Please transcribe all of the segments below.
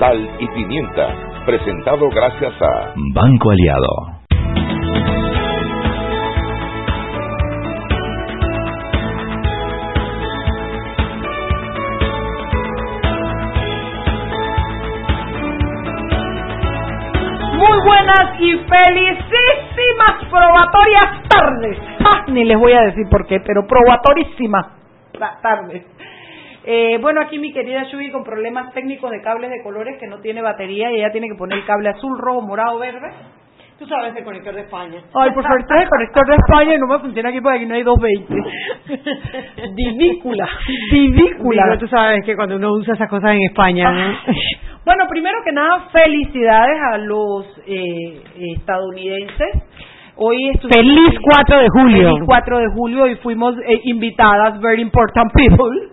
Sal y Pimienta, presentado gracias a Banco Aliado. Muy buenas y felicísimas probatorias tardes. Ah, ni les voy a decir por qué, pero probatorísimas las tardes. Eh, bueno, aquí mi querida Shugi con problemas técnicos de cables de colores que no tiene batería y ella tiene que poner el cable azul, rojo, morado, verde. Tú sabes el conector de España. Ay, por favor, trae el conector de España y no me funciona aquí porque aquí no hay 220. Divícula, divícula. Digo, tú sabes que cuando uno usa esas cosas en España, ¿no? Bueno, primero que nada, felicidades a los eh, estadounidenses. Hoy Feliz 4 de julio. Feliz 4 de julio y fuimos eh, invitadas, very important people,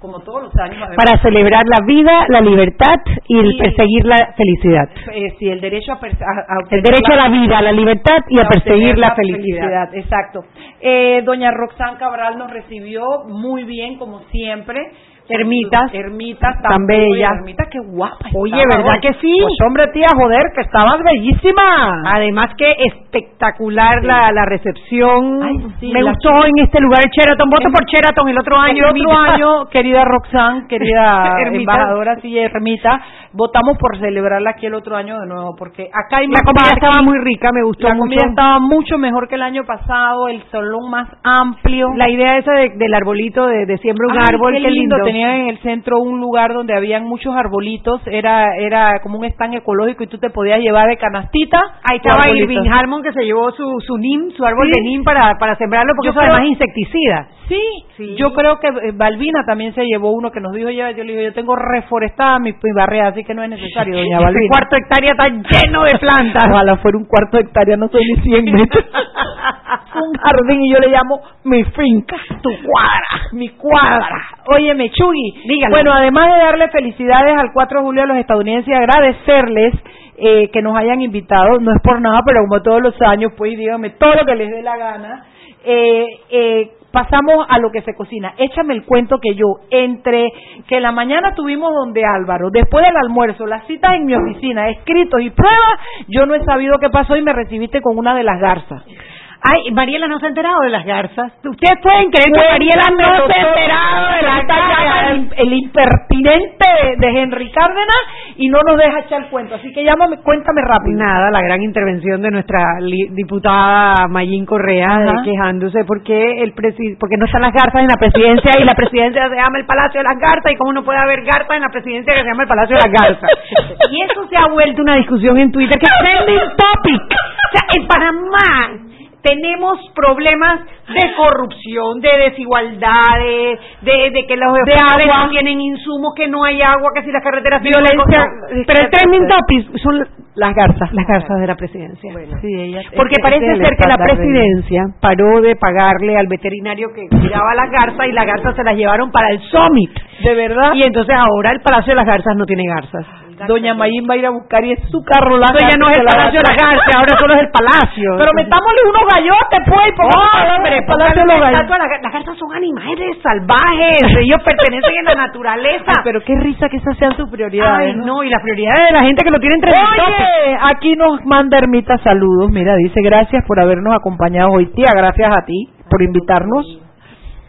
como todos los años. además. Para celebrar la vida, la libertad y el perseguir la felicidad. Eh, sí, el derecho a, a- a El derecho a la vida, a la libertad y a perseguir la felicidad. Exacto. Eh, doña Roxanne Cabral nos recibió muy bien, como siempre. Ermitas. Ermitas Tan bella. Ermitas, qué guapa. Oye, estaba ¿verdad que sí? Pues hombre, tía, joder, que estabas bellísima. Además que espectacular la, la recepción. Ay, sí, Me la gustó en este lugar el Sheraton. Voto por Sheraton el otro año. el otro año, querida Roxanne, querida embajadora, sí, Ermita, votamos por celebrarla aquí el otro año de nuevo, porque acá hay La comida estaba muy rica, me gustó la mucho. comida estaba mucho mejor que el año pasado, el salón más amplio. La idea esa de- del arbolito, de, de siembra un Ay, árbol, qué qué lindo. Tenían en el centro un lugar donde habían muchos arbolitos, era era como un stand ecológico y tú te podías llevar de canastita. Ahí estaba. Irving Harmon que se llevó su, su NIM, su árbol Sí. de NIM para, para sembrarlo porque Yo eso creo- además es insecticida. Sí, Sí. yo creo que eh, Balbina también se llevó uno que nos dijo ya, yo le digo, yo tengo reforestada mi, mi barrera, así que no es necesario, doña Ese Balbina. cuarto hectárea está lleno de plantas. Ojalá fuera un cuarto de hectárea, no soy ni 100 metros. un jardín y yo le llamo mi finca, tu cuadra, mi cuadra. Oye, Bueno, además de darle felicidades al 4 de julio a los estadounidenses y agradecerles eh, que nos hayan invitado, no es por nada, pero como todos los años, pues díganme todo lo que les dé la gana. Eh, eh, pasamos a lo que se cocina. Échame el cuento que yo, entre que la mañana estuvimos donde Álvaro, después del almuerzo, las citas en mi oficina, escritos y pruebas, yo no he sabido qué pasó y me recibiste con una de las garzas. Ay, Mariela no se ha enterado de las garzas. Ustedes pueden creer que Mariela no se ha enterado de las garzas. El, el impertinente de, Henry Cárdenas y no nos deja echar el cuento. Así que llámame, cuéntame rápido. Nada, la gran intervención de nuestra li- diputada Mayín Correa eh, quejándose porque el presi porque no están las garzas en la presidencia y la presidencia se llama el Palacio de las Garzas y cómo no puede haber garzas en la presidencia que se llama el Palacio de las Garzas. Y eso se ha vuelto una discusión en Twitter que es trending topic. O sea, en Panamá tenemos problemas de corrupción, de desigualdades, de, de que los De agua. no tienen insumos, que no hay agua, que si las carreteras Violencia. huecos. Pero el trending topic son Las garzas. las garzas de la presidencia. Sí, ella- Porque parece es ser que la presidencia paró de pagarle al veterinario que cuidaba las garzas y las garzas se las llevaron para el summit. De verdad. Y entonces ahora el Palacio de las Garzas no tiene garzas. Doña Mayín va a ir a buscar y es su carro la Eso ya no es el Palacio de las Garzas, ahora solo es el Palacio. Pero metámosle unos gallotes, pues. pongamos Oh, hombre, Palacio de los póngale una Gallos. estatua a las gar- las garzas son animales salvajes, ellos pertenecen a la naturaleza. Ay, pero qué risa que esas sean sus prioridades. Ay, no, y las prioridades de la gente que lo tiene entre Oye, aquí nos manda Ermita saludos. Mira, dice gracias por habernos acompañado hoy, tía. Gracias a ti por invitarnos.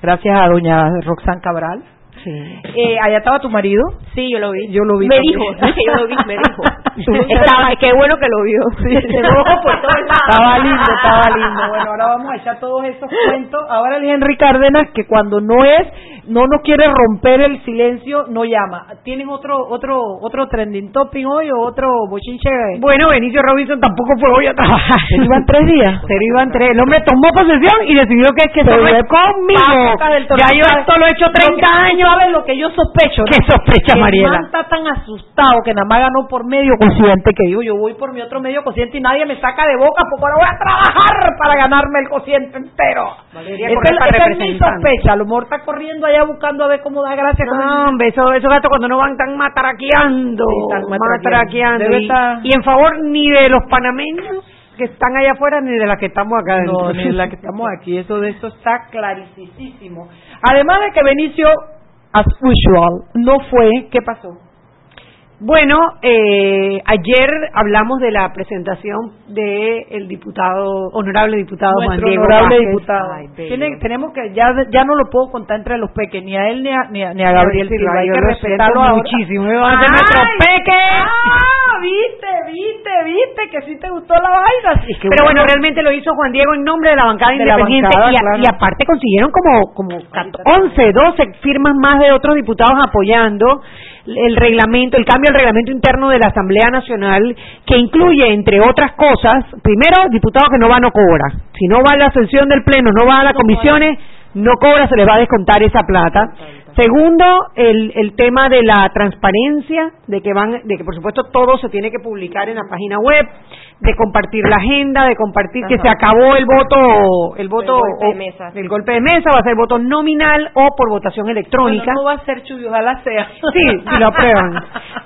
Gracias a doña Roxanne Cabral. Sí. Eh, allá estaba tu marido. Sí, yo lo vi. Yo lo vi Me también. dijo, es que yo lo vi, me dijo. Estaba, qué bueno que lo vio. Se mojó por todos lados. Estaba lindo, estaba lindo. Bueno, ahora vamos a echar todos esos cuentos. Ahora el Henry Cárdenas, que cuando no es, no nos quiere romper el silencio, no llama. ¿Tienes otro otro otro trending topping hoy o otro bochinche? Bueno, Benicio Robinson tampoco fue hoy a trabajar. Se iban tres días. Se iban tres. El hombre tomó posesión y decidió que, que Se fue es conmigo. Ya yo esto lo he hecho 30 Lo que- años. ¿Sabes lo que yo sospecho? ¿Qué sospechas, Que Mariela. man está tan asustado que nada más ganó por medio cociente que digo, yo voy por mi otro medio cociente y nadie me saca de boca porque ahora voy a trabajar para ganarme el cociente entero. Valeria Esa es- mi sospecha. A lo mejor está corriendo allá buscando a ver cómo da gracia No, hombre, esos eso gatos cuando no van tan mataraqueando, Sí, están matraqueando. matraqueando. Y, estar- y en favor ni de los panameños que están allá afuera ni de las que estamos acá adentro. No, ni la que estamos aquí, eso de eso está clarísimo. Además de que Benicio, as usual, no fue, ¿qué pasó? Bueno, eh, ayer hablamos de la presentación del el diputado, honorable diputado Juan Nuestro Diego honorable Vázquez. diputado. Ay, bello. Tiene- tenemos que, ya, ya no lo puedo contar entre los peques, ni a él ni a, ni a, ni a Gabriel Silva. Hay que lo respetarlo ahora. muchísimo. Ellos van a ser nuestros ¡Ay! peques. ¿Viste, viste, viste? Que sí te gustó la vaina. Sí, Pero bueno, realmente lo hizo Juan Diego en nombre de la bancada De la independiente bancada, y, a- claro. y aparte consiguieron como, como 11, 12 firmas más de otros diputados apoyando el reglamento, el cambio al reglamento interno de la Asamblea Nacional que incluye, entre otras cosas, primero, diputado que no va no cobra. Si no va a la sesión del Pleno, no va a las comisiones, no cobra, se les va a descontar esa plata. Segundo, el, el tema de la transparencia, de que van, de que por supuesto todo se tiene que publicar en la página web, de compartir la agenda, de compartir que se acabó el voto, el voto, golpe de mesa. el golpe de mesa, va a ser voto nominal o por votación electrónica. Bueno, no va a ser Chuy, ojalá sea. Sí, si lo aprueban.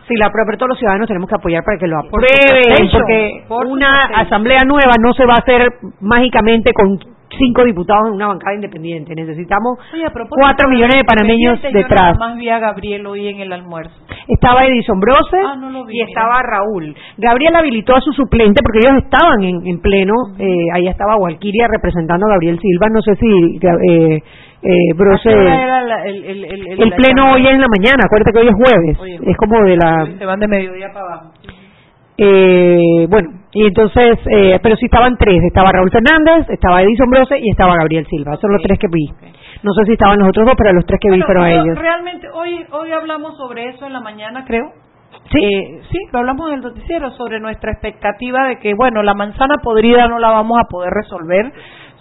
Si lo aprueban, pero todos los ciudadanos tenemos que apoyar para que lo aprueben, porque por una asamblea nueva no se va a hacer mágicamente con cinco diputados en una bancada independiente. Necesitamos Oye, cuatro millones de panameños Independiente, yo detrás. nada más vi a Gabriel hoy en el almuerzo. Estaba Edison Brose Ah, no lo vi, y mira. estaba Raúl. Gabriel habilitó a su suplente porque ellos estaban en, en pleno. eh, ahí estaba Walquiria representando a Gabriel Silva. No sé si eh, eh, Brose. ¿A qué hora era la- el, el, el, El la pleno hoy es en la mañana. Acuérdate que hoy es jueves. Es como de la. Se van de mediodía para abajo. Eh, bueno, y entonces, eh, pero sí estaban tres, estaba Raúl Fernández, estaba Edison Brose y estaba Gabriel Silva, esos son los tres que vi. No sé si estaban los otros dos, pero los tres que vi Bueno, fueron ellos. Realmente, hoy, hoy hablamos sobre eso en la mañana, creo. Sí. Eh, sí, lo hablamos en el noticiero sobre nuestra expectativa de que, bueno, la manzana podrida no la vamos a poder resolver.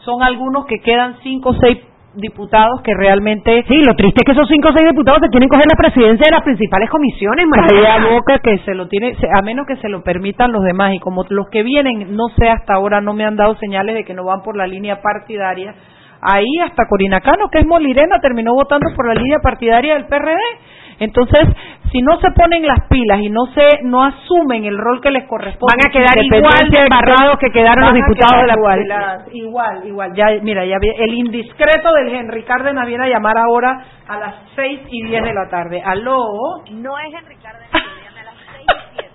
Son algunos que quedan cinco o seis diputados que realmente Sí, lo triste es que esos cinco o seis diputados se tienen que coger la presidencia de las principales comisiones, María. boca que se lo tiene, a menos que se lo permitan los demás y como los que vienen, no sé hasta ahora, no me han dado señales de que no van por la línea partidaria. Ahí hasta Corina Cano, que es molirena, terminó votando por la línea partidaria del PRD. Entonces, si no se ponen las pilas y no se no asumen el rol que les corresponde, Van a quedar igual de que- embarrados que quedaron los diputados de la igual, igual, igual. Ya, mira, ya vi- el indiscreto del Henry Cárdenas viene a llamar ahora a las seis y diez de la tarde. Aló. No es Henry Cárdenas, viene a las 6 y 7.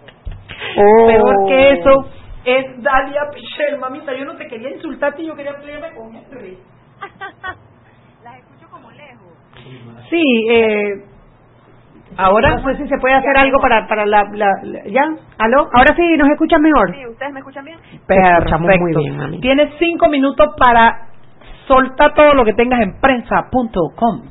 Oh. Peor que eso es Dalia Pichel, mamita. Yo no te quería insultarte, yo quería pelearme con Henry. Las escucho como lejos. Sí, eh, Ahora, no sé si se puede hacer algo para, para la, la- la- ¿Ya? ¿Aló? Ahora sí, ¿nos escuchan mejor? Sí, ¿ustedes me escuchan bien? perfecto. muy bien, mami. Tienes cinco minutos para soltar todo lo que tengas en prensa.com.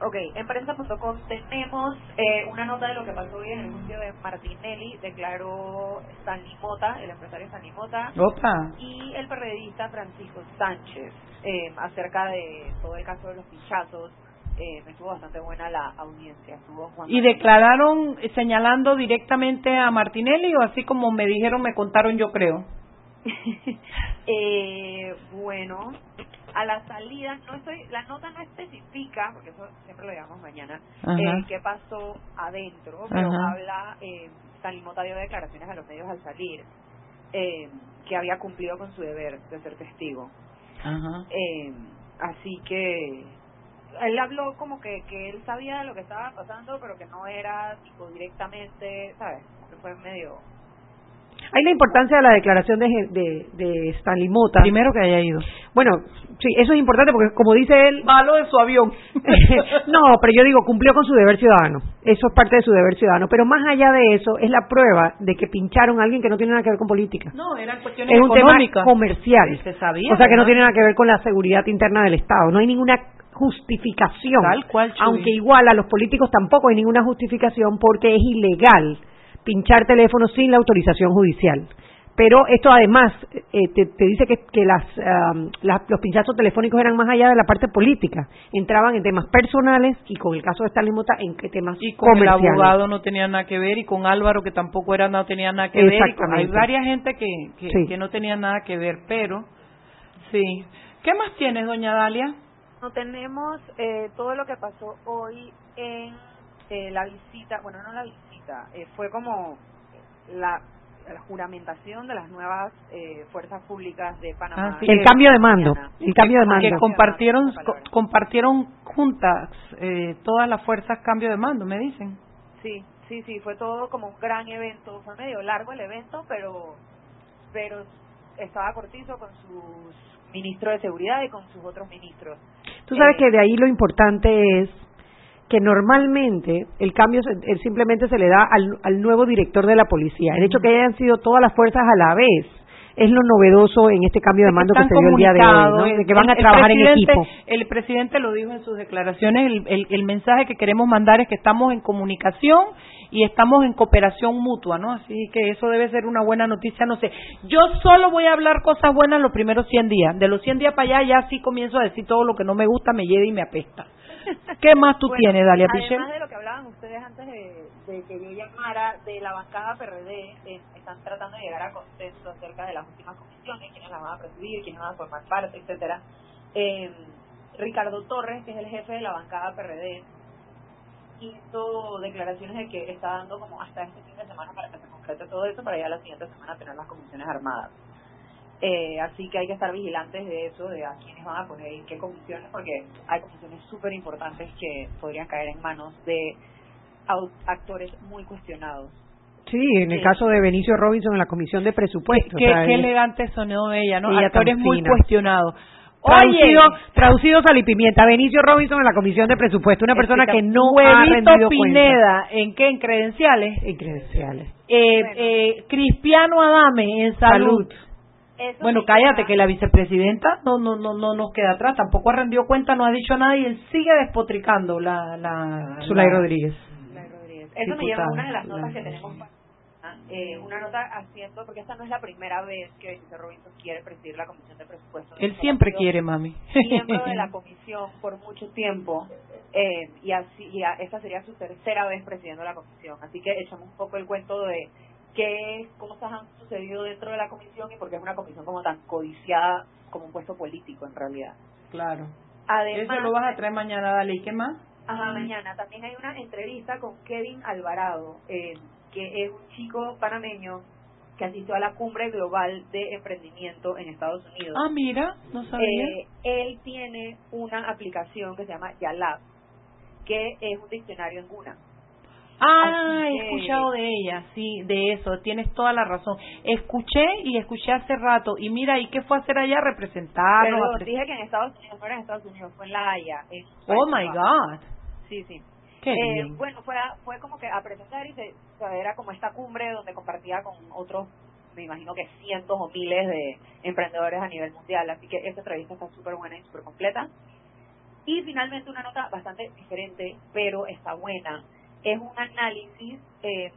Ok, en prensa.com tenemos eh, una nota de lo que pasó hoy en el juicio de Martinelli. Declaró Stanley Mota, el empresario Stanley Mota, Opa. y el periodista Francisco Sánchez eh, acerca de todo el caso de los pinchazos. Eh, me estuvo bastante buena la audiencia. Estuvo Juan ¿Y declararon señalando directamente a Martinelli o así como me dijeron, me contaron, yo creo? eh, bueno, a la salida, no estoy, la nota no especifica, porque eso siempre lo digamos mañana, eh, qué pasó adentro, pero Ajá. habla, eh, Stanley Mota dio declaraciones a los medios al salir, eh, que había cumplido con su deber de ser testigo. Ajá. Eh, así que él habló como que, que él sabía de lo que estaba pasando, pero que no era tipo directamente, ¿sabes? Que fue medio... Hay la importancia de la declaración de, de, de Stanley Mota. Primero que haya ido. Bueno, sí, eso es importante porque como dice él, Malo de su avión. no, pero yo digo, cumplió con su deber ciudadano. Eso es parte de su deber ciudadano. Pero más allá de eso, es la prueba de que pincharon a alguien que no tiene nada que ver con política. No, eran cuestiones es un tema económicas. comercial. Se sabía, o sea que no tiene nada que ver con la seguridad interna del Estado. No hay ninguna justificación. Tal cual, Chuy. Aunque igual a los políticos tampoco hay ninguna justificación porque es ilegal pinchar teléfonos sin la autorización judicial. pero esto además eh, te, dice que, que las, los pinchazos telefónicos eran más allá de la parte política, entraban en temas personales y con el caso de Stanley Mota en temas y con el abogado no tenía nada que ver y con Álvaro que tampoco era no tenía nada que ver. hay varias gente que, que, no tenía nada que ver, pero sí. ¿Qué más tienes, doña Dalia? No tenemos eh, todo lo que pasó hoy en eh, la visita, bueno, no la visita, eh, fue como la, juramentación de las nuevas eh, fuerzas públicas de Panamá. Ah, el cambio de mando, el cambio de mando. Que compartieron, compartieron juntas todas las fuerzas cambio de mando, me dicen. Sí, sí, sí, fue todo como un gran evento, fue medio largo el evento, pero, pero estaba cortizo con sus ministros de seguridad y con sus otros ministros. Tú sabes que de ahí lo importante es que normalmente el cambio simplemente se le da al, nuevo director de la policía. El hecho que hayan sido todas las fuerzas a la vez es lo novedoso en este cambio de mando que, se dio el día de hoy, de que van a trabajar en equipo. El presidente lo dijo en sus declaraciones, el, el, mensaje que queremos mandar es que estamos en comunicación y estamos en cooperación mutua, ¿no? Así que eso debe ser una buena noticia, no sé. Yo solo voy a hablar cosas buenas los primeros 100 días. De los 100 días para allá ya sí comienzo a decir todo lo que no me gusta, me lleva y me apesta. ¿Qué más tú tienes, Dalia Pichel? Además de lo que hablaban ustedes antes de, que yo llamara de la bancada PRD, eh, están tratando de llegar a consenso acerca de las últimas comisiones, quiénes las van a presidir, quiénes van a formar parte, etcétera. Eh, Ricardo Torres, que es el jefe de la bancada PRD, hizo declaraciones de que está dando como hasta este fin de semana para que se concrete todo eso, para ya la siguiente semana tener las comisiones armadas. Eh, así que hay que estar vigilantes de eso, de a quiénes van a poner y qué comisiones, porque hay comisiones súper importantes que podrían caer en manos de actores muy cuestionados. Sí, en el caso de Benicio Robinson en la comisión de presupuestos. Qué, elegante sonó ella, ¿no? Actores muy cuestionados. Traducido, traducido sal y pimienta. Benicio Robinson en la comisión de presupuesto, una persona que no ha rendido Pineda, ¿en qué? ¿En credenciales? En credenciales. Eh, eh, Cristiano Adame en salud bueno, cállate, que la vicepresidenta no, no, no, no nos queda atrás, tampoco ha rendido cuenta, no ha dicho nada y él sigue despotricando la... la Zulay Rodríguez. Rodríguez. Eso me lleva a una de las notas que tenemos eh, una nota haciendo, porque esta no es la primera vez que Vicente Robinson quiere presidir la Comisión de Presupuestos. Él siempre quiere, mami. Miembro de la comisión por mucho tiempo, eh, y así y esta sería su tercera vez presidiendo la comisión. Así que echamos un poco el cuento de qué cosas han sucedido dentro de la comisión y por qué es una comisión como tan codiciada como un puesto político en realidad. Claro. Además, Eso lo vas a traer mañana, dale. ¿Y qué más? Ajá, mañana. También hay una entrevista con Kevin Alvarado, eh, que es un chico panameño que asistió a la cumbre global de emprendimiento en Estados Unidos. Ah, mira, no sabía. Eh, él tiene una aplicación que se llama Yalab, que es un diccionario en Guna. Ah, he escuchado de ella, sí, de eso, tienes toda la razón. Escuché y escuché hace rato, y mira, ¿y qué fue a hacer allá? Representar. Pero dije que en Estados Unidos, no era en Estados Unidos, fue en La Haya. oh my God. Sí, sí. Eh, bueno, fue, fue como que a presentar y se, era como esta cumbre donde compartía con otros, me imagino que cientos o miles de emprendedores a nivel mundial. Así que esta entrevista está súper buena y súper completa. Y finalmente una nota bastante diferente, pero está buena es un análisis eh,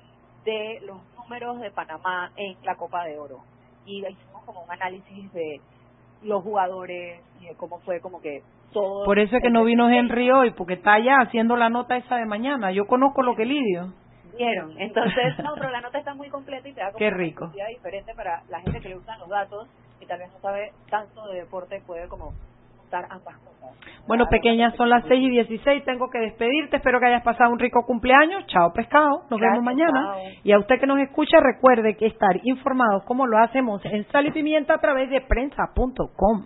de los números de Panamá en la Copa de Oro. Y hicimos como un análisis de los jugadores y de cómo fue como que todo. Por eso es que no vino Henry hoy, porque está allá haciendo la nota esa de mañana. Yo conozco lo que lidio. Vieron, entonces, no, pero la nota está muy completa y te da como Qué rico. una diferente para la gente que le gustan los datos y tal vez no sabe tanto de deporte, puede como ambas cosas. Bueno, pequeñas, son las 6 y 16, tengo que despedirte, espero que hayas pasado un rico cumpleaños, chao pescado, nos vemos mañana. Y a usted que nos escucha, recuerde que estar informados como lo hacemos en Sal y Pimienta a través de prensa.com.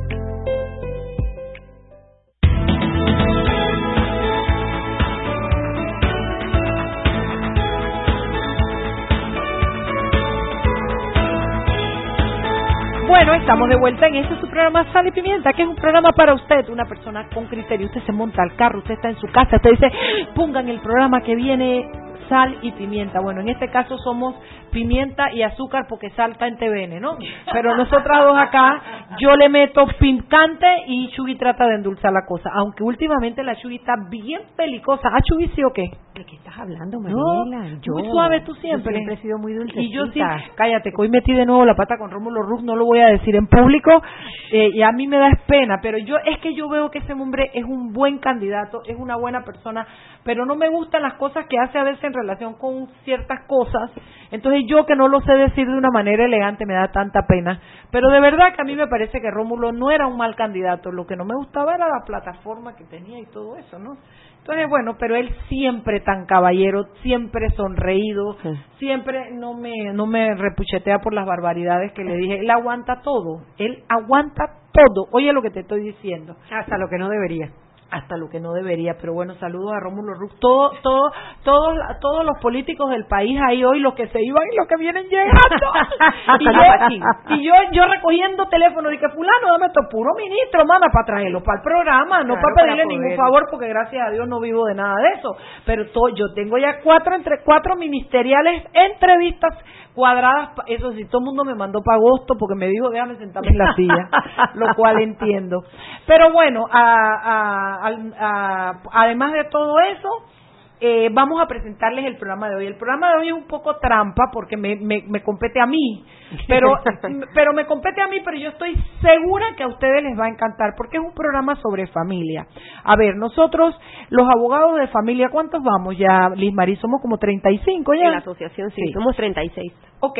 Bueno, estamos de vuelta en este su programa Sal y Pimienta, que es un programa para usted, una persona con criterio. Usted se monta al carro, usted está en su casa, usted dice, pongan el programa que viene sal y pimienta. Bueno, en este caso somos pimienta y azúcar porque salta en TVN, ¿no? Pero nosotras dos acá, yo le meto picante y Chugi trata de endulzar la cosa. Aunque últimamente la Chugi está bien pelicosa. ¿Ah, Chugi sí o qué? ¿De qué estás hablando, Mariela? No, yo, muy suave tú siempre. Yo siempre he sido muy dulce. Y yo sí, cállate, que hoy metí de nuevo la pata con Rómulo Ruz, no lo voy a decir en público, eh, y a mí me da pena, pero yo es que yo veo que ese hombre es un buen candidato, es una buena persona, pero no me gustan las cosas que hace a veces en relación con ciertas cosas. Entonces yo que no lo sé decir de una manera elegante me da tanta pena. Pero de verdad que a mí me parece que Rómulo no era un mal candidato. Lo que no me gustaba era la plataforma que tenía y todo eso, ¿no? Entonces, bueno, pero él siempre tan caballero, siempre sonreído, siempre no me, no me repuchetea por las barbaridades que le dije. Él aguanta todo, él aguanta todo. Oye lo que te estoy diciendo. Hasta lo que no debería hasta lo que no debería. Pero bueno, saludos a Rómulo Rux. Todo, todo, todos, todos los políticos del país ahí hoy, los que se iban y los que vienen llegando. y, yo, y yo, yo recogiendo teléfono, dije, fulano, dame esto puro ministro, manda para traerlo para el programa, no para pedirle ningún favor, porque gracias a Dios no vivo de nada de eso. Pero yo tengo ya cuatro, entre cuatro ministeriales entrevistas cuadradas, eso sí, todo el mundo me mandó para agosto porque me dijo, déjame sentarme en la silla, lo cual entiendo. Pero bueno, además de todo eso, eh, vamos a presentarles el programa de hoy. El programa de hoy es un poco trampa porque me, me, compete a mí, pero, pero me compete a mí, pero yo estoy segura que a ustedes les va a encantar porque es un programa sobre familia. A ver, nosotros, los abogados de familia, ¿cuántos vamos ya, Liz Marí? Somos como 35 ya. En la asociación, sí, sí. somos 36. Ok,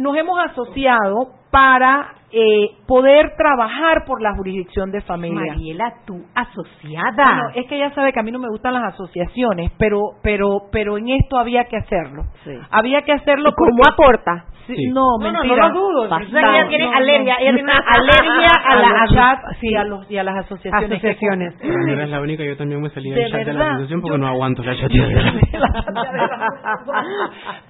nos hemos asociado para eh, poder trabajar por la jurisdicción de familia. Mariela, tú asociada. Bueno, es que ella sabe que a mí no me gustan las asociaciones, pero pero pero en esto había que hacerlo. Había que hacerlo. ¿Y ¿Cómo aporta? No, mentira. No, lo dudo. ella tiene alergia, ella tiene alergia a, la, sí, a los y a las asociaciones. asociaciones. no eres la única, yo también me salí del chat de la asociación porque no aguanto la chat.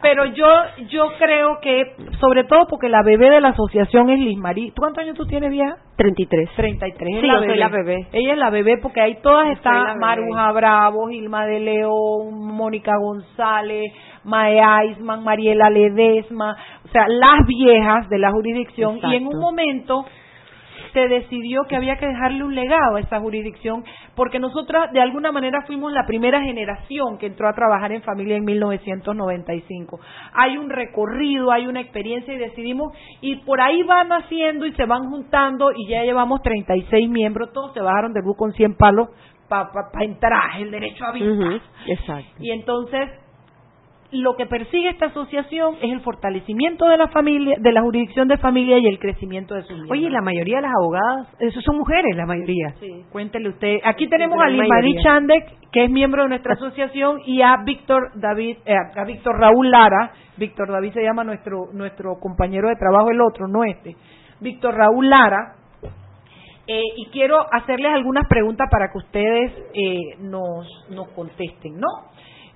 Pero yo yo creo que sobre todo porque la bebé de la asociación es Liz Marí. ¿Cuántos años tú tienes, vieja? 33. 33. Sí, la yo soy la bebé. Ella es la bebé porque ahí todas están Maruja Bravo, Gilma de León, Mónica González, Mae Aisman, Mariela Ledesma, o sea, las viejas de la jurisdicción y en un momento se decidió que había que dejarle un legado a esa jurisdicción, porque nosotras de alguna manera fuimos la primera generación que entró a trabajar en familia en 1995. Hay un recorrido, hay una experiencia y decidimos, y por ahí van haciendo y se van juntando y ya llevamos 36 miembros, todos se bajaron del bus con 100 palos para entrar, el derecho a vida. exacto. Y entonces lo que persigue esta asociación es el fortalecimiento de la familia, de la jurisdicción de familia y el crecimiento de sus miembros. Oye, la mayoría de las abogadas, esos son mujeres, la mayoría. Sí. Cuéntele usted. Aquí tenemos a Limari Chandek, que es miembro de nuestra asociación, y a Víctor David, eh, a Víctor Raúl Lara. Víctor David se llama nuestro nuestro compañero de trabajo, el otro, no este. Víctor Raúl Lara. Eh, y quiero hacerles algunas preguntas para que ustedes eh, nos, nos contesten, ¿no?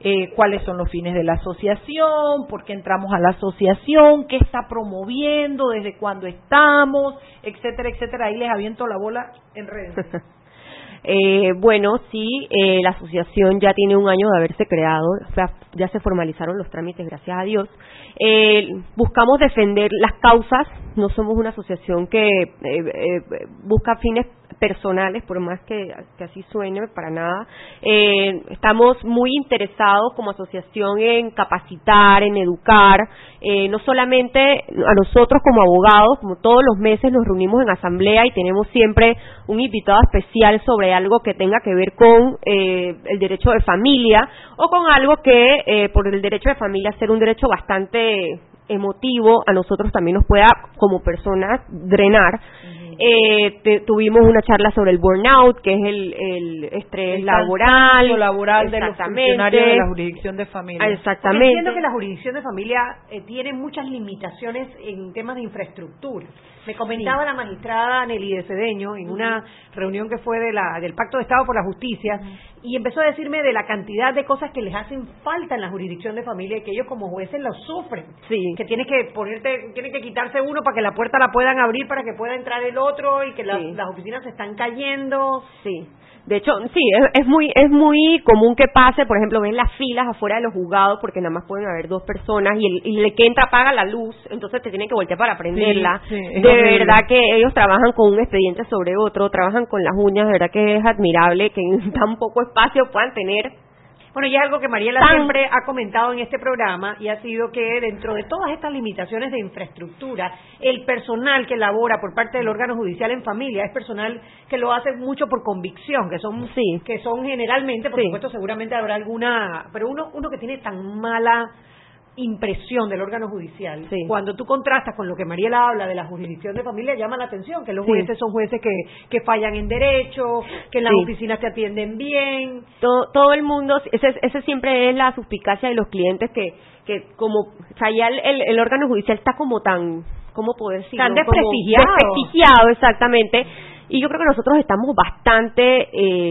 Eh, cuáles son los fines de la asociación, por qué entramos a la asociación, qué está promoviendo, desde cuándo estamos, etcétera, etcétera. Ahí les aviento la bola en redes. Eh, bueno, sí, eh, la asociación ya tiene un año de haberse creado, o sea, ya se formalizaron los trámites, gracias a Dios. Eh, buscamos defender las causas, no somos una asociación que eh, eh, busca fines personales, por más que, que así suene, para nada. Eh, estamos muy interesados como asociación en capacitar, en educar, no solamente a nosotros como abogados, como todos los meses nos reunimos en asamblea y tenemos siempre un invitado especial sobre algo que tenga que ver con eh, el derecho de familia o con algo que eh, por el derecho de familia ser un derecho bastante emotivo a nosotros también nos pueda como personas drenar eh, te- tuvimos una charla sobre el burnout, que es el, el estrés El laboral. laboral de los funcionarios de la jurisdicción de familia. Porque Exactamente. entiendo que la jurisdicción de familia eh, tiene muchas limitaciones en temas de infraestructura. Me comentaba la magistrada Nelly de Cedeño en una reunión que fue de la, del Pacto de Estado por la Justicia y empezó a decirme de la cantidad de cosas que les hacen falta en la jurisdicción de familia y que ellos como jueces lo sufren. Sí. Que tienes que ponerte, tienen que quitarse uno para que la puerta la puedan abrir para que pueda entrar el otro y que las- Sí. las oficinas se están cayendo. Sí. De hecho, sí, es, es muy es muy común que pase, por ejemplo, ven las filas afuera de los juzgados porque nada más pueden haber dos personas y el, y el que entra apaga la luz, entonces te tienen que voltear para prenderla. sí, de horrible. verdad que ellos trabajan con un expediente sobre otro, trabajan con las uñas, de verdad que es admirable que en tan poco espacio puedan tener Bueno, y es algo que Mariela Tan- siempre ha comentado en este programa y ha sido que dentro de todas estas limitaciones de infraestructura, el personal que labora por parte del órgano judicial en familia es personal que lo hace mucho por convicción, que son Sí. que son generalmente, por Sí. supuesto, seguramente habrá alguna, pero uno uno que tiene tan mala impresión del órgano judicial. Sí. Cuando tú contrastas con lo que Mariela habla de la jurisdicción de familia, llama la atención que los Sí. jueces son jueces que, que fallan en derecho, que en las Sí. oficinas te atienden bien, todo, todo el mundo, ese, ese siempre es la suspicacia de los clientes que, que como, o sea, ya el, el, el órgano judicial está como tan, ¿cómo poder decirlo? Tan Como desprestigiado. desprestigiado, exactamente. Y yo creo que nosotros estamos bastante eh,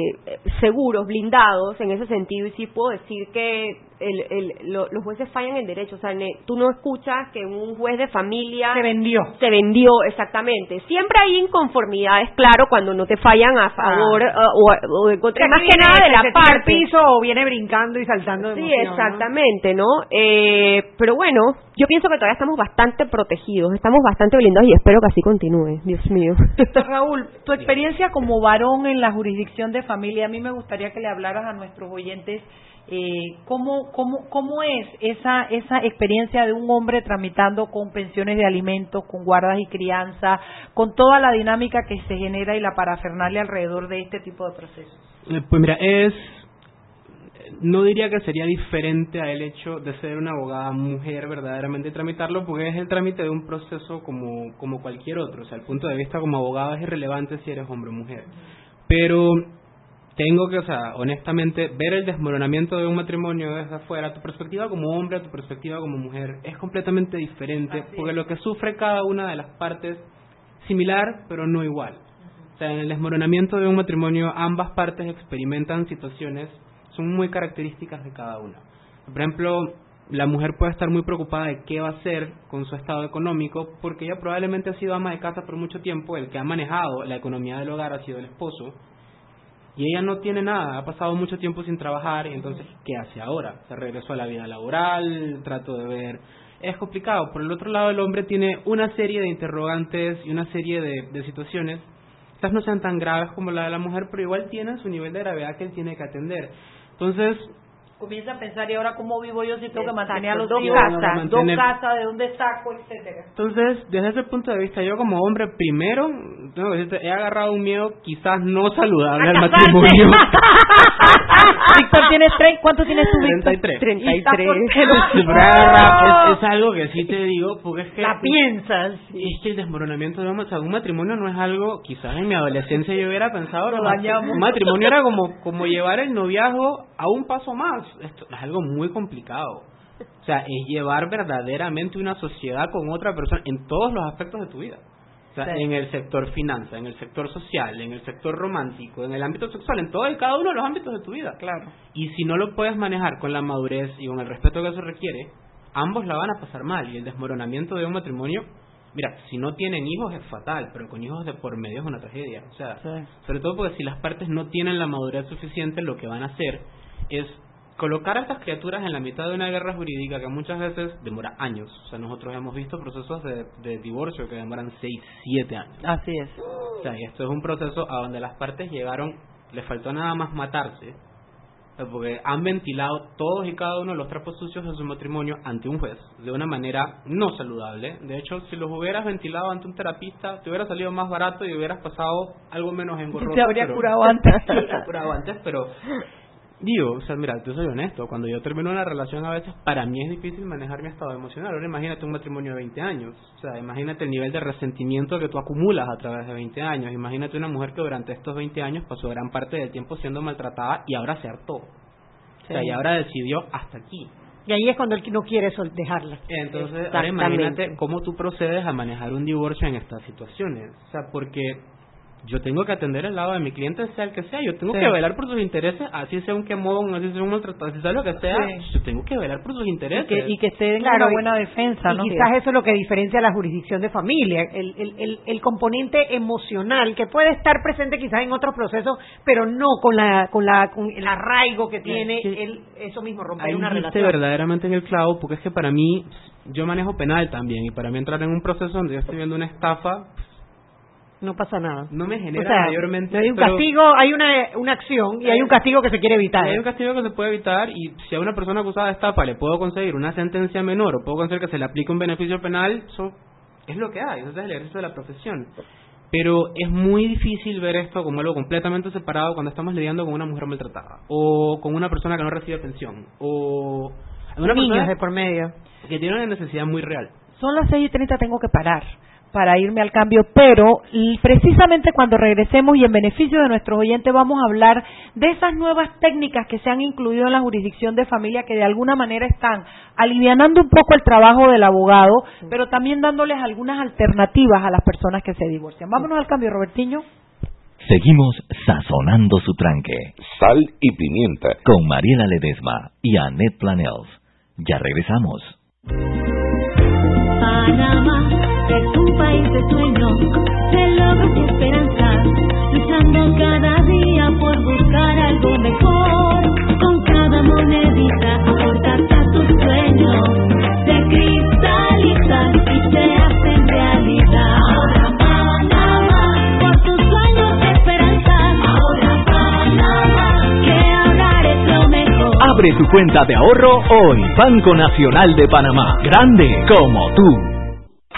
seguros, blindados en ese sentido, y sí puedo decir que el, el, lo- los jueces fallan en derecho. O sea, ne- tú no escuchas que un juez de familia se vendió. se vendió exactamente. Siempre hay inconformidades, claro, cuando no te fallan a favor Ah. o, o en contra, Que más que nada de la parte. piso o viene brincando y saltando de Sí, emoción, ¿no? exactamente, ¿no? Eh, pero bueno, yo pienso que todavía estamos bastante protegidos, estamos bastante blindados y espero que así continúe, Dios mío. Raúl, tu experiencia como varón en la jurisdicción de familia, a mí me gustaría que le hablaras a nuestros oyentes eh, cómo, cómo, cómo es esa, esa experiencia de un hombre tramitando con pensiones de alimentos, con guardas y crianza, con toda la dinámica que se genera y la parafernalia alrededor de este tipo de procesos. Eh, Pues mira, es. No diría que sería diferente a el hecho de ser una abogada mujer verdaderamente tramitarlo, porque es el trámite de un proceso como, como cualquier otro. O sea, el punto de vista como abogado es irrelevante si eres hombre o mujer. Pero tengo que, o sea, honestamente, ver el desmoronamiento de un matrimonio desde afuera, tu perspectiva como hombre, tu perspectiva como mujer, es completamente diferente, porque lo que sufre cada una de las partes, similar, pero no igual. O sea, en el desmoronamiento de un matrimonio, ambas partes experimentan situaciones, son muy características de cada una. Por ejemplo, la mujer puede estar muy preocupada de qué va a hacer con su estado económico, porque ella probablemente ha sido ama de casa por mucho tiempo, el que ha manejado la economía del hogar ha sido el esposo, y ella no tiene nada, ha pasado mucho tiempo sin trabajar, y entonces, ¿qué hace ahora? Se regresó a la vida laboral, trato de ver es complicado. Por el otro lado, el hombre tiene una serie de interrogantes y una serie de, situaciones quizás no sean tan graves como la de la mujer, pero igual tienen su nivel de gravedad que él tiene que atender. Entonces, comienza a pensar, ¿y ahora cómo vivo yo si tengo que mantener a los dos hijos? casas, dos casas, ¿de dónde saco, etcétera? Entonces, desde ese punto de vista, yo como hombre, primero, he agarrado un miedo quizás no saludable al matrimonio. Víctor, ¿tienes tres? ¿Cuánto tienes tú, Víctor? 33. 33. es, es algo que sí te digo, porque es que... La piensas. Es que el desmoronamiento de un, o sea, un matrimonio no es algo, quizás en mi adolescencia yo hubiera pensado, Lo un matrimonio era como, como llevar el noviazgo a un paso más. Esto es algo muy complicado. O sea, es llevar verdaderamente una sociedad con otra persona en todos los aspectos de tu vida. O sea, Sí. en el sector finanza, en el sector social, en el sector romántico, en el ámbito sexual, en todo y cada uno de los ámbitos de tu vida. Claro. Y si no lo puedes manejar con la madurez y con el respeto que eso requiere, ambos la van a pasar mal. Y el desmoronamiento de un matrimonio, mira, si no tienen hijos es fatal, pero con hijos de por medio es una tragedia. O sea, sobre todo porque si las partes no tienen la madurez suficiente, lo que van a hacer es colocar a estas criaturas en la mitad de una guerra jurídica que muchas veces demora años. O sea, nosotros hemos visto procesos de, de divorcio que demoran 6, 7 años. Así es. O sea, y esto es un proceso a donde las partes llegaron, les faltó nada más matarse, eh, porque han ventilado todos y cada uno de los trapos sucios de su matrimonio ante un juez, de una manera no saludable. De hecho, si los hubieras ventilado ante un terapista, te hubiera salido más barato y hubieras pasado algo menos engorroso. Te habría pero- curado antes. Te habría curado antes, pero... Digo, o sea, mira, yo soy honesto, cuando yo termino una relación a veces, para mí es difícil manejar mi estado emocional. Ahora imagínate un matrimonio de 20 años, o sea, imagínate el nivel de resentimiento que tú acumulas a través de 20 años. Imagínate una mujer que durante estos 20 años pasó gran parte del tiempo siendo maltratada y ahora se hartó. O sea, y ahora decidió hasta aquí. Y ahí es cuando él no quiere dejarla. Entonces, ahora imagínate cómo tú procedes a manejar un divorcio en estas situaciones. O sea, porque yo tengo que atender el lado de mi cliente, sea el que sea. Yo tengo Sí. que velar por sus intereses, así sea un quemón, así sea un maltratado, así sea lo que sea. Sí. Yo tengo que velar por sus Y intereses. que, y que esté en Claro, una buena defensa, y ¿no? quizás eso es lo que diferencia la jurisdicción de familia, el, el, el, el componente emocional que puede estar presente quizás en otros procesos, pero no con la con la con el arraigo que tiene que- el, eso mismo romper Ahí una relación. verdaderamente en el clavo, porque es que para mí, yo manejo penal también, y para mí entrar en un proceso donde yo estoy viendo una estafa, No pasa nada. no me genera O sea, mayormente... hay un pero- castigo, hay una, una acción y hay un castigo que se quiere evitar. Hay un castigo que se puede evitar y si a una persona acusada de estafa le puedo conseguir una sentencia menor o puedo conseguir que se le aplique un beneficio penal, eso es lo que hay, eso es el ejercicio de la profesión. Pero es muy difícil ver esto como algo completamente separado cuando estamos lidiando con una mujer maltratada o con una persona que no recibe pensión o una Niños persona de por medio. que tiene una necesidad muy real. Son las 6 y 30, tengo que parar para irme al cambio, pero precisamente cuando regresemos y en beneficio de nuestros oyentes vamos a hablar de esas nuevas técnicas que se han incluido en la jurisdicción de familia que de alguna manera están alivianando un poco el trabajo del abogado, pero también dándoles algunas alternativas a las personas que se divorcian. Vámonos al cambio, Robertiño. Seguimos sazonando su tranque Sal y pimienta. con Mariela Ledesma y Annette Planels. Ya regresamos. Panamá de sueños, de logros y esperanzas, luchando cada día por buscar algo mejor. Con cada monedita aportarte a tus sueños, se cristalizan y se hacen realidad. Ahora Panamá, por tus sueños de esperanza. Ahora Panamá, que ahorrar es lo mejor. Abre tu cuenta de ahorro hoy. Banco Nacional de Panamá. Grande como tú.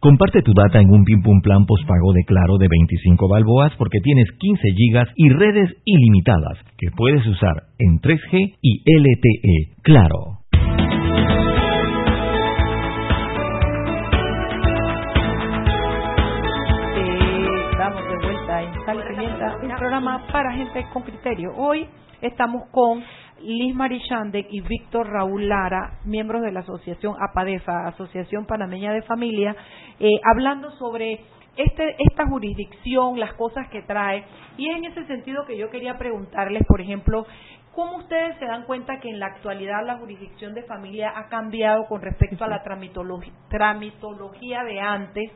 Comparte tu data en un Pim Pum Plan postpago de Claro de 25 balboas porque tienes 15 gigas y redes ilimitadas que puedes usar en 3G y LTE. Claro. programa para gente con criterio. Hoy estamos con Liz Marichandek y Víctor Raúl Lara, miembros de la asociación APADEFA, Asociación Panameña de Familia, eh, hablando sobre este, esta jurisdicción, las cosas que trae. Y es en ese sentido que yo quería preguntarles, por ejemplo, ¿cómo ustedes se dan cuenta que en la actualidad la jurisdicción de familia ha cambiado con respecto a la tramitología de antes?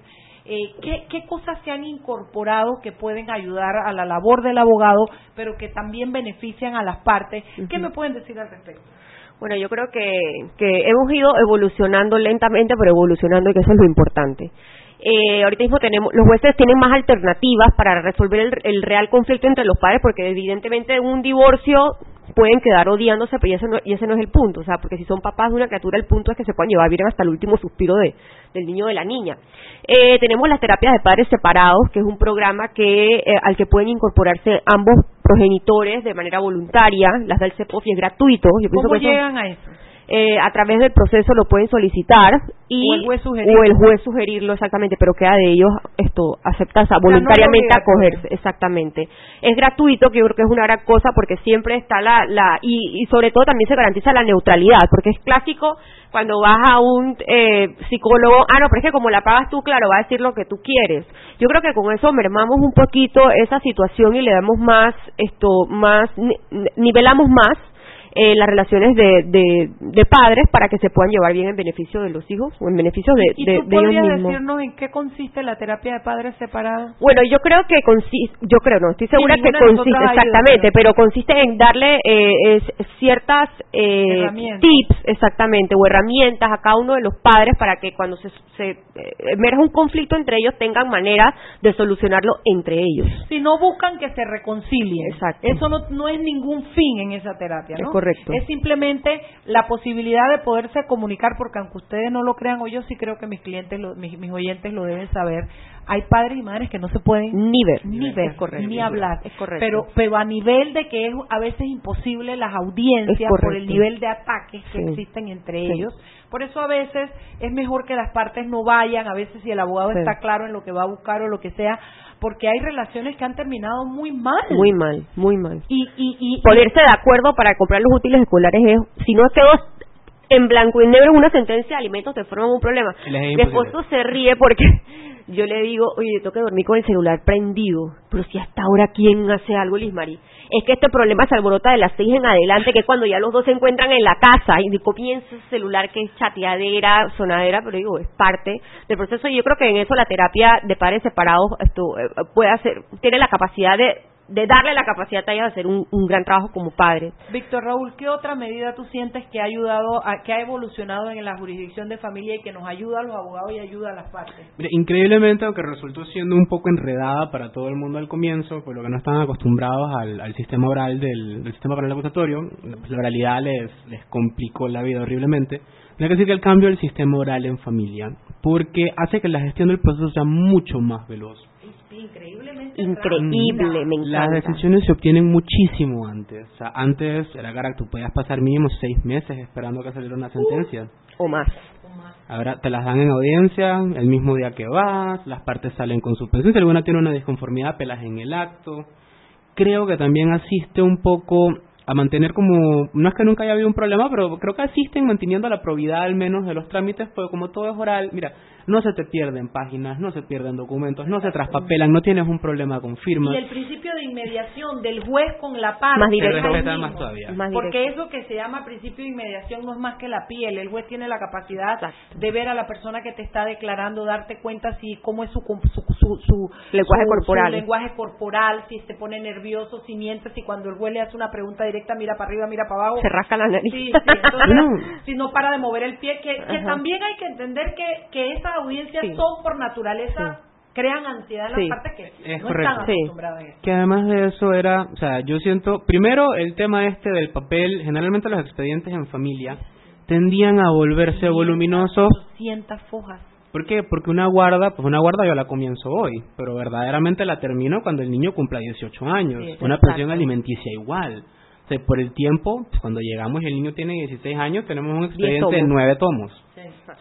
Eh, ¿qué, cosas se han incorporado que pueden ayudar a la labor del abogado, pero que también benefician a las partes? ¿Qué me pueden decir al respecto? Bueno, yo creo que, que hemos ido evolucionando lentamente, pero evolucionando y que eso es lo importante. Eh, ahorita mismo tenemos, los jueces tienen más alternativas para resolver el, el, real conflicto entre los padres, porque evidentemente un divorcio pueden quedar odiándose, pero ese, no, y ese no es el punto, o sea, porque si son papás de una criatura, el punto es que se puedan llevar bien hasta el último suspiro de, del niño o de la niña. Eh, tenemos las terapias de padres separados, que es un programa que eh, al que pueden incorporarse ambos progenitores de manera voluntaria, las del CEPOF y es gratuito. Yo ¿Cómo llegan a eso? Eh, a través del proceso lo pueden solicitar y o el juez sugerirlo, exactamente pero queda de ellos esto aceptar voluntariamente acogerse exactamente. Es gratuito que yo creo que es una gran cosa porque siempre está la la y, y sobre todo también se garantiza la neutralidad porque es clásico cuando vas a un eh, psicólogo, ah, no, pero es que como la pagas tú, claro, va a decir lo que tú quieres. Yo creo que con eso mermamos un poquito esa situación y le damos más, esto, más, nivelamos más eh, las relaciones de, de, padres para que se puedan llevar bien en beneficio de los hijos o en beneficio de, ¿Y de, tú podrías decirnos en qué consiste la terapia de padres separados? Bueno, yo creo que consiste, yo creo, no, estoy segura que consiste, exactamente, pero consiste en darle eh, ciertas eh, tips, exactamente, o herramientas a cada uno de los padres para que cuando se, se eh, emerja un conflicto entre ellos tengan manera de solucionarlo entre ellos. Si no buscan que se reconcilien. Exacto. Eso no, no es ningún fin en esa terapia, ¿no? Es simplemente la posibilidad de poderse comunicar, porque aunque ustedes no lo crean, o yo sí creo que mis clientes, mis, mis oyentes lo deben saber, hay padres y madres que no se pueden ni ver, ni ver, ni hablar. Es correcto. Pero, pero a nivel de que es a veces imposible las audiencias por el nivel de ataques que existen entre ellos. Por eso a veces es mejor que las partes no vayan, a veces si el abogado está claro en lo que va a buscar o lo que sea, porque hay relaciones que han terminado muy mal. Muy mal, muy mal. Y, y, y ponerse de acuerdo para comprar los útiles escolares es, si no quedó en blanco y negro en una sentencia de alimentos te forman un problema. Mi esposo se ríe porque yo le digo, oye, tengo que dormir con el celular prendido, pero si hasta ahora quién hace algo, Liz Marí. Es que este problema se alborota de las seis en adelante, que cuando ya los dos se encuentran en la casa y comienza ese celular que es chateadera, sonadera, pero digo, es parte del proceso y yo creo que en eso la terapia de padres separados esto eh, puede hacer, tiene la capacidad de de darle la capacidad a ella de hacer un, gran trabajo como padre. Víctor Raúl, ¿qué otra medida tú sientes que ha ayudado, a, que ha evolucionado en la jurisdicción de familia y que nos ayuda a los abogados y ayuda a las partes? increíblemente, aunque resultó siendo un poco enredada para todo el mundo al comienzo, por lo que no están acostumbrados al, sistema oral del, sistema penal acusatorio, la oralidad les, les complicó la vida horriblemente. Hay que decir que el cambio del sistema oral en familia, porque hace que la gestión del proceso sea mucho más veloz increíblemente increíble, me Las decisiones se obtienen muchísimo antes. O sea, antes era cara, tú podías pasar mínimo seis meses esperando que saliera una sentencia. o más. Ahora te las dan en audiencia el mismo día que vas, las partes salen con suspensión, si alguna tiene una disconformidad, pelas en el acto. Creo que también asiste un poco a mantener como, no es que nunca haya habido un problema, pero creo que asisten manteniendo la probidad al menos de los trámites, porque como todo es oral, mira, no se te pierden páginas, no se pierden documentos, no se traspapelan, no tienes un problema con firmas. Y el principio de inmediación del juez con la parte. Más directo. mismo. más todavía. Más Porque eso que se llama principio de inmediación no es más que la piel. El juez tiene la capacidad de ver a la persona que te está declarando, darte cuenta si cómo es su su, su, su- Lenguaje su- corporal. su lenguaje corporal, si se pone nervioso, si miente, si cuando el juez le hace una pregunta directa mira para arriba, mira para abajo. Se rasca la nariz. Sí, sí, entonces, No. si no para de mover el pie, que, que también hay que entender que, que esas audiencias Sí. son por naturaleza, crean ansiedad en Sí. las partes que Es no correcto. están Sí. acostumbradas a eso. Que además de eso era, o sea, yo siento, primero el tema este del papel, generalmente los expedientes en familia tendían a volverse voluminosos. 200 fojas. ¿Por qué? Porque una guarda, pues una guarda yo la comienzo hoy, pero verdaderamente la termino cuando el niño cumpla 18 años. Sí, una pensión alimenticia igual. Por el tiempo, pues, cuando llegamos y el niño tiene 16 años, tenemos un expediente de tomos. 9 tomos.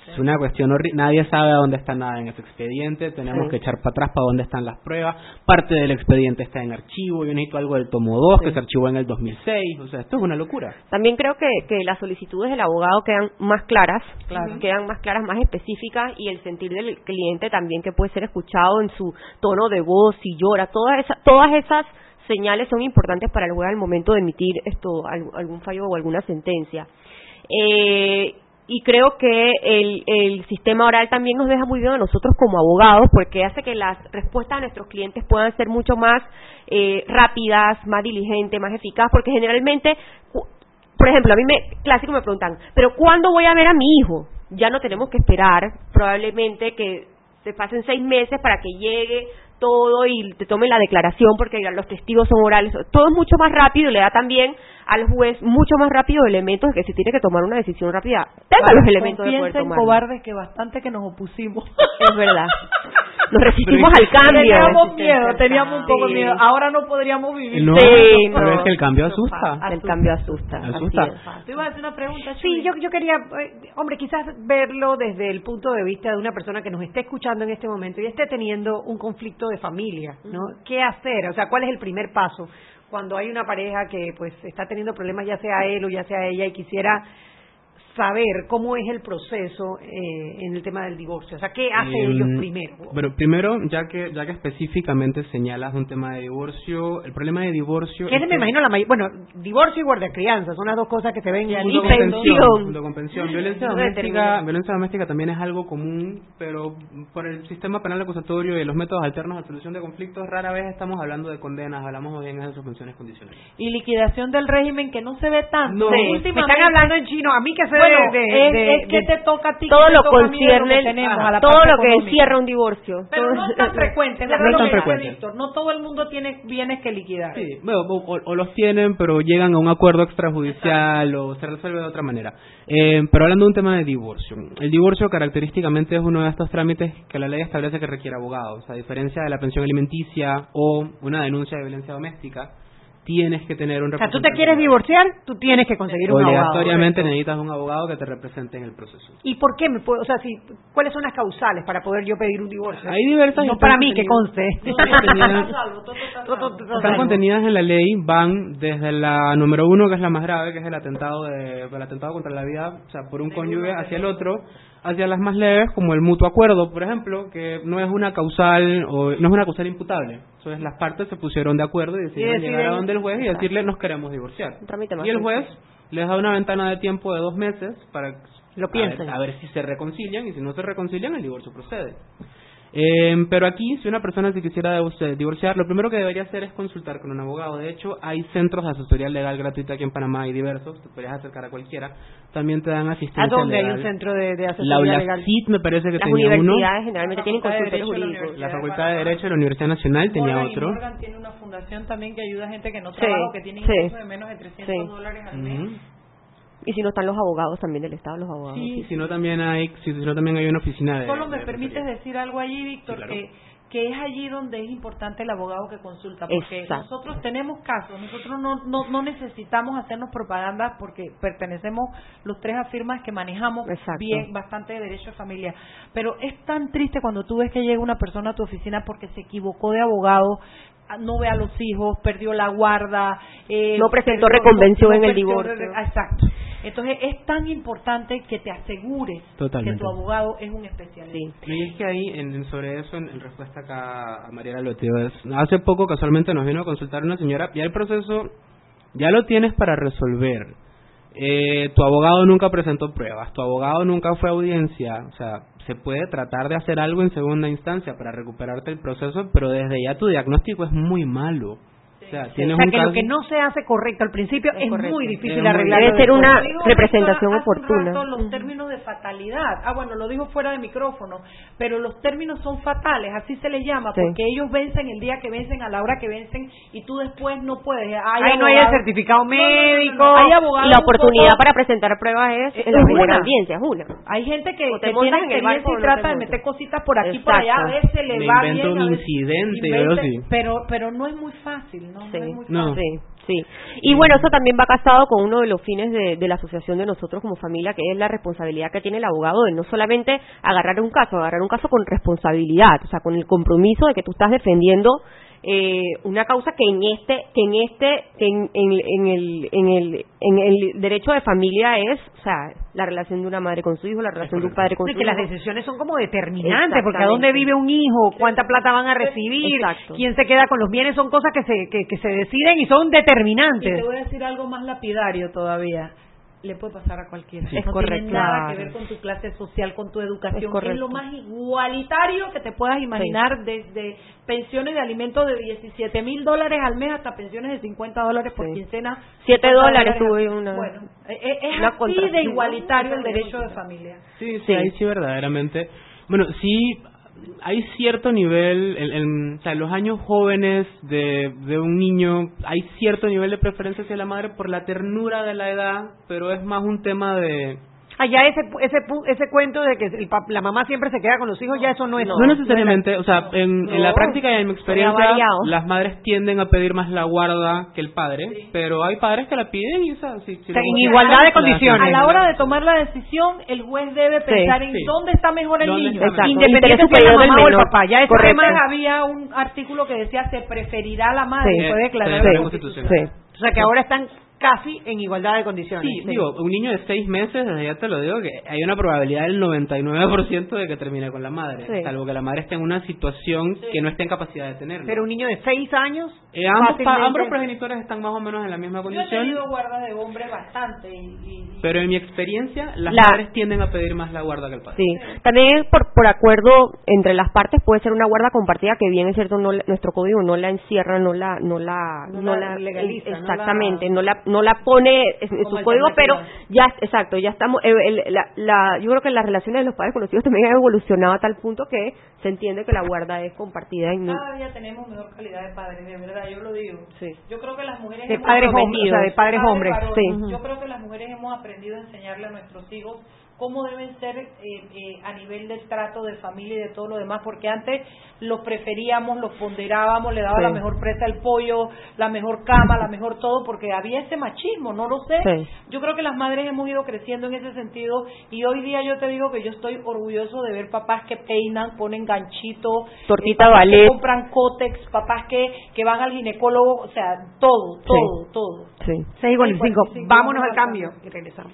Es una cuestión horrible. Nadie sabe a dónde está nada en ese expediente. Tenemos Sí. que echar para atrás para dónde están las pruebas. Parte del expediente está en archivo. Yo necesito algo del tomo 2 que se archivó en el 2006. O sea, esto es una locura. También creo que, que las solicitudes del abogado quedan más claras, Claro. quedan más claras, más específicas y el sentir del cliente también que puede ser escuchado en su tono de voz, si llora, todas esas, todas esas señales son importantes para el juez al momento de emitir esto al- algún fallo o alguna sentencia. Eh, y creo que el, el sistema oral también nos deja muy bien a nosotros como abogados porque hace que las respuestas a nuestros clientes puedan ser mucho más eh, rápidas, más diligentes, más eficaces, porque generalmente, por ejemplo, a mí me, clásico me preguntan, pero ¿cuándo voy a ver a mi hijo? Ya no tenemos que esperar, probablemente que se pasen seis meses para que llegue todo y te tomen la declaración porque los testigos son orales. Todo es mucho más rápido y le da también al juez mucho más rápido elementos de que si tiene que tomar una decisión rápida, tenga los elementos de poder Piensen, tomar. cobardes, que bastante que nos opusimos. Es verdad. Nos resistimos al cambio. Teníamos miedo, teníamos un poco Sí. miedo. Ahora no podríamos vivir. No, Sí, pero no. es que el cambio asusta. El cambio asusta. Asusta. Tú ibas a hacer una pregunta, Sí, yo, yo quería, eh, hombre, quizás verlo desde el punto de vista de una persona que nos esté escuchando en este momento y esté teniendo un conflicto de familia, ¿no? ¿Qué hacer? O sea, ¿cuál es el primer paso cuando hay una pareja que pues está teniendo problemas ya sea él o ya sea ella y quisiera saber cómo es el proceso eh, en el tema del divorcio? O sea, ¿qué hacen ellos primero? Pero primero, ya que ya que específicamente señalas un tema de divorcio, el problema de divorcio Que es me que- imagino la may- bueno, divorcio y guardacrianza son las dos cosas que se ven con pensión. Violencia doméstica, violencia doméstica también es algo común, pero por el sistema penal acusatorio y los métodos alternos de solución de conflictos, rara vez estamos hablando de condenas, hablamos más bien de suspensiones condicionales. Y liquidación del régimen que no se ve tanto. No. Sí, me están hablando en chino, a mí que sé Bueno, de, de- es, de- es que de- te toca a ti. Todo que lo a la todo lo que encierra un divorcio. Pero Todo- no es tan frecuente, No tan frecuente. Víctor. No todo el mundo tiene bienes que liquidar. Sí, bueno, o, o los tienen, pero llegan a un acuerdo extrajudicial o se resuelve de otra manera. Eh, pero hablando de un tema de divorcio, el divorcio característicamente es uno de estos trámites que la ley establece que requiere abogados. A diferencia de la pensión alimenticia o una denuncia de violencia doméstica, tienes que tener un O sea, tú representante. te quieres divorciar, tú tienes que conseguir un abogado. Obligatoriamente necesitas un abogado que te represente en el proceso. ¿Y por qué me puedo, o sea, si, cuáles son las causales para poder yo pedir un divorcio? Hay diversas No para mí, que conste. Están contenidas en la ley, van desde la número uno, que es la más grave, que es el atentado de, el atentado contra la vida, o sea, por un cónyuge hacia el otro, hacia las más leves, como el mutuo acuerdo, por ejemplo, que no es una causal o no es una causal imputable. Entonces las partes se pusieron de acuerdo y decidieron llegar a donde el juez y decirle nos queremos divorciar. Y el juez les da una ventana de tiempo de dos meses para Lo a ver- piensen. a ver si se reconcilian y si no se reconcilian el divorcio procede. Eh, pero aquí, si una persona se quisiera divorci- divorciar, lo primero que debería hacer es consultar con un abogado. De hecho, hay centros de asesoría legal gratuita aquí en Panamá, hay diversos, te podrías acercar a cualquiera. También te dan asistencia ¿A dónde hay legal. un centro de, de La asesoría legal? ULACIT me parece que Las tenía uno. universidades generalmente tienen consultores jurídicos. La Facultad de Derecho de la Universidad Nacional tenía Morgan otro. Morgan tiene una fundación también que ayuda a gente que no Sí, trabaja o que tiene sí. ingresos de menos de 300 Sí. dólares al mes. Y si no están los abogados también del Estado, los abogados. Y si no también hay, si, si no también hay una oficina de. Solo me de permites decir algo allí, Víctor, Sí, claro. que, que es allí donde es importante el abogado que consulta, porque Exacto. nosotros tenemos casos, nosotros no, no, no necesitamos hacernos propaganda porque pertenecemos los tres a firmas que manejamos Exacto. bien bastante de derecho de familia, pero es tan triste cuando tú ves que llega una persona a tu oficina porque se equivocó de abogado, ah, no ve a los hijos, perdió la guarda, eh, No presentó reconvención en el divorcio. re- Exacto. Entonces es tan importante que te asegures Totalmente. que tu abogado es un especialista. Y es que ahí, en, en- sobre eso, en, en respuesta acá a Mariela Loteo, es, hace poco casualmente nos vino a consultar una señora, ya el proceso ya lo tienes para resolver. Eh, tu abogado nunca presentó pruebas, tu abogado nunca fue a audiencia, o sea, se puede tratar de hacer algo en segunda instancia para recuperarte el proceso, pero desde ya tu diagnóstico es muy malo. O sea, tienes o sea, un que caso- lo que no se hace correcto al principio es, muy difícil arreglarlo. Debe ser una Digo, representación oportuna. rato los términos de fatalidad. Ah, bueno, lo dijo fuera de micrófono, pero los términos son fatales, así se les llama, Sí. porque ellos vencen el día que vencen, a la hora que vencen, y tú después no puedes. Hay Ahí no hay el certificado No, no, no, no, no, médico. Hay abogados Y la un oportunidad poco- para presentar pruebas es Es en la una. primera audiencia, es una. Hay gente que, te que tiene experiencia y trata de meter cositas por aquí y por allá, a veces le va inventa bien. un incidente. Pero, pero no es muy fácil, ¿no? Sí. No. Sí, sí. Y bueno, eso también va casado con uno de los fines de, de la asociación de nosotros como familia, que es la responsabilidad que tiene el abogado de no solamente agarrar un caso, agarrar un caso con responsabilidad, o sea, con el compromiso de que tú estás defendiendo eh, una causa que en este, que en este, que en, en- en el, en el, en el derecho de familia es, o sea, la relación de una madre con su hijo, la relación de un padre con Y su que hijo. las decisiones son como determinantes, porque a dónde vive un hijo, cuánta plata van a recibir, Exacto. quién se queda con los bienes, son cosas que se, que, que se deciden y son Y te determinantes. voy a decir algo más lapidario todavía. Le puede pasar a cualquiera. Es no correcto. tiene nada que ver con tu clase social, con tu educación. Es correcto. lo más igualitario que te puedas imaginar, desde pensiones de alimentos de 17 mil dólares al mes hasta pensiones de 50 dólares por Sí. quincena. Siete 50 dólares al- tuve una- Bueno, eh, eh, es una así de igualitario el derecho de familia. Sí, sí, ahí sí verdaderamente. Bueno, sí hay cierto nivel, en, en- o sea, los años jóvenes de, de un niño hay cierto nivel de preferencia hacia la madre por la ternura de la edad, pero es más un tema de... Allá ese, ese, pu- ese cuento de que el pap- la mamá siempre se queda con los hijos, ya eso no es. No, necesariamente, o sea, en, en la No, práctica y en mi experiencia, las madres tienden a pedir más la guarda que el padre, pero hay padres que la piden y, o sea, si, si sea, le en igualdad de condiciones. A la hora de tomar la decisión, el juez debe pensar en Sí. dónde está mejor el ¿Dónde niño. Independiente si la mamá o el papá, ya ese tema Además, había un artículo que decía se preferirá la madre, Sí. fue declarado. Constitución. Sí. O sea que ahora están casi en igualdad de condiciones. Sí, digo, un niño de seis meses, desde ya te lo digo, que hay una probabilidad del 99% de que termine con la madre, Sí. salvo que la madre esté en una situación que no esté en capacidad de tenerlo. Pero un niño de seis años, Eh, ambos, ambos progenitores están más o menos en la misma Yo he condición, tenido guardas de hombres bastante y, y- pero en mi experiencia, las La- madres tienden a pedir más la guarda que el padre. Sí, también por, por acuerdo entre las partes puede ser una guarda compartida que bien es cierto no la- nuestro código no la encierra, no la no la No la legaliza, no exactamente, la- no la no la pone en Como su código, pero ya exacto, ya estamos eh, el- la, la- yo creo que las relaciones de los padres con los hijos también han evolucionado a tal punto que se entiende que la guarda es compartida y no cada día tenemos mejor calidad de padres, de verdad, yo lo digo. Sí. Yo creo que las mujeres De hemos padres aprendido- hombres, o sea, de padres hombres, varones. sí. Yo creo que las mujeres hemos aprendido a enseñarle a nuestros hijos cómo deben ser eh, eh, a nivel del trato de familia y de todo lo demás, porque antes los preferíamos, los ponderábamos, le daba Sí. la mejor presa al pollo, la mejor cama, la mejor todo, porque había ese machismo, no lo sé. Sí. Yo creo que las madres hemos ido creciendo en ese sentido y hoy día yo te digo que yo estoy orgulloso de ver papás que peinan, ponen ganchito, Tortita eh, que ballet. compran cótex, papás que, que van al ginecólogo, o sea, todo, todo, todo. sí. 6 y 45. 45, Vámonos al cambio. y regresamos.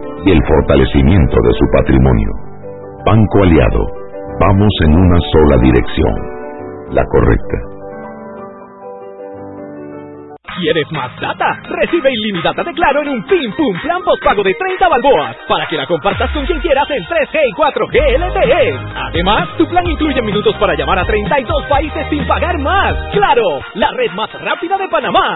y el fortalecimiento de su patrimonio. Banco Aliado, vamos en una sola dirección, la correcta. ¿Quieres más data? Recibe ilimitada de Claro en un Pim Pum Plan postpago de 30 balboas para que la compartas con quien quieras en 3G y 4G LTE. Además, tu plan incluye minutos para llamar a 32 países sin pagar más. ¡Claro! La red más rápida de Panamá.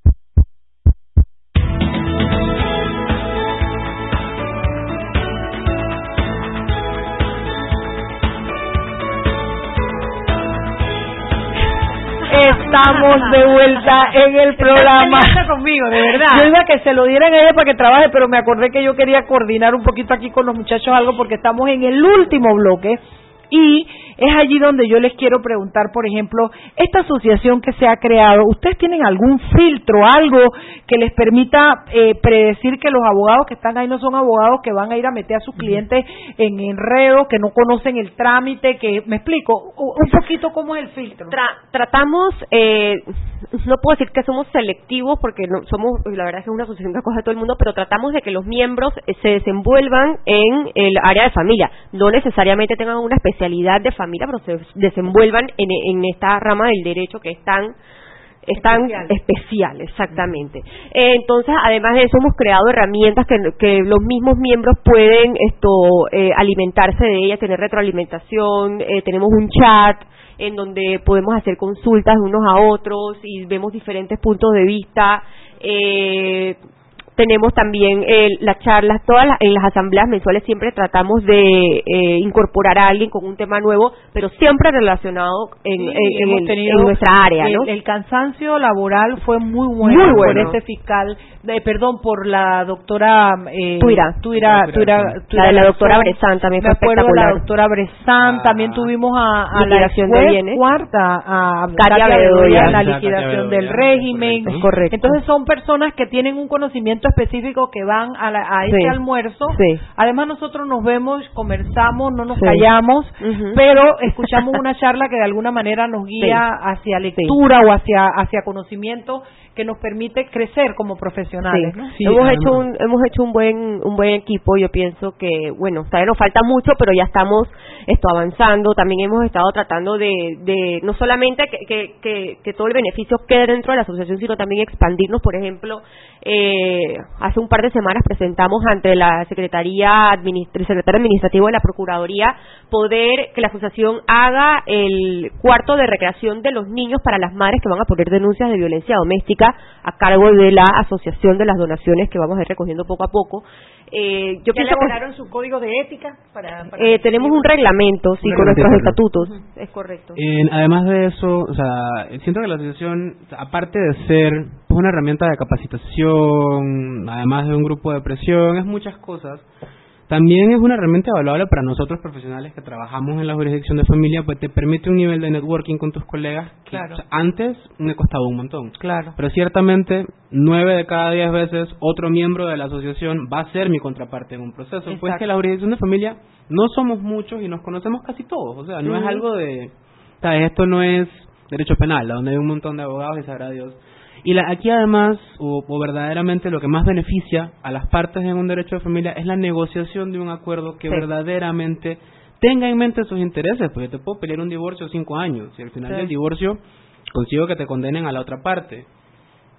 Estamos de vuelta en el programa. conmigo, de verdad. Yo iba a que se lo dieran a ella para que trabaje, pero me acordé que yo quería coordinar un poquito aquí con los muchachos algo porque estamos en el último bloque y es allí donde yo les quiero preguntar, por ejemplo, esta asociación que se ha creado, ¿ustedes tienen algún filtro, algo que les permita eh, predecir que los abogados que están ahí no son abogados que van a ir a meter a sus clientes en enredo, que no conocen el trámite, que, me explico, un poquito cómo es el filtro? tratamos, eh, no puedo decir que somos selectivos porque no somos, la verdad es que es una asociación que acoge a todo el mundo, pero tratamos de que los miembros eh, se desenvuelvan en el área de familia, no necesariamente tengan una especialidad de familia, pero se desenvuelvan en, en esta rama del derecho que es tan es tan especial, exactamente. Eh, entonces, además de eso, hemos creado herramientas que, que los mismos miembros pueden esto eh, alimentarse de ellas, tener retroalimentación, eh, tenemos un chat en donde podemos hacer consultas unos a otros y vemos diferentes puntos de vista. Eh, tenemos también eh, las charlas, todas las, en las asambleas mensuales siempre tratamos de eh, incorporar a alguien con un tema nuevo, pero siempre relacionado en, nuestra área. El, ¿no? el, cansancio laboral fue muy bueno, por ese fiscal, de, perdón, por la doctora eh, Tuira. Tuira, Tuira, la de la doctora Bresan también fue Me acuerdo la doctora Bresan, también tuvimos a, a la de cuarta, a Katia Bedoya, la liquidación del régimen. Correcto. Entonces son personas que tienen un conocimiento específico que van a, la, a ese almuerzo. Además nosotros nos vemos, conversamos, no nos callamos, pero escuchamos una charla que de alguna manera nos guía hacia lectura o hacia hacia conocimiento que nos permite crecer como profesionales. hemos hecho un hemos hecho un buen un buen equipo. Yo pienso que bueno, todavía nos falta mucho, pero ya estamos esto avanzando. También hemos estado tratando de, de no solamente que, que, que, todo el beneficio quede dentro de la asociación, sino también expandirnos. Por ejemplo, eh, hace un par de semanas presentamos ante la Secretaría Administ Secretario Administrativo de la Procuraduría poder que la asociación haga el cuarto de recreación de los niños para las madres que van a poner denuncias de violencia doméstica a cargo de la Asociación de las Donaciones que vamos a ir recogiendo poco a poco. Eh, yo ¿Ya elaboraron su código de ética? Para, eh, tenemos un reglamento, sí, con nuestros estatutos. Es correcto. además de eso, o sea, siento que la asociación, aparte de ser una herramienta de capacitación, además de un grupo de presión, es muchas cosas también es una herramienta evaluable para nosotros profesionales que trabajamos en la jurisdicción de familia, pues te permite un nivel de networking con tus colegas que antes me costaba un montón. Claro. Pero ciertamente, nueve de cada diez veces, otro miembro de la asociación va a ser mi contraparte en un proceso. Pues que la jurisdicción de familia no somos muchos y nos conocemos casi todos. O sea, no es algo de... O sea, esto no es derecho penal, donde hay un montón de abogados y sabrá Dios Y la, aquí además, o, o verdaderamente lo que más beneficia a las partes en un derecho de familia es la negociación de un acuerdo que Sí. verdaderamente tenga en mente sus intereses, porque te puedo pelear un divorcio cinco años, y al final Sí. del divorcio consigo que te condenen a la otra parte.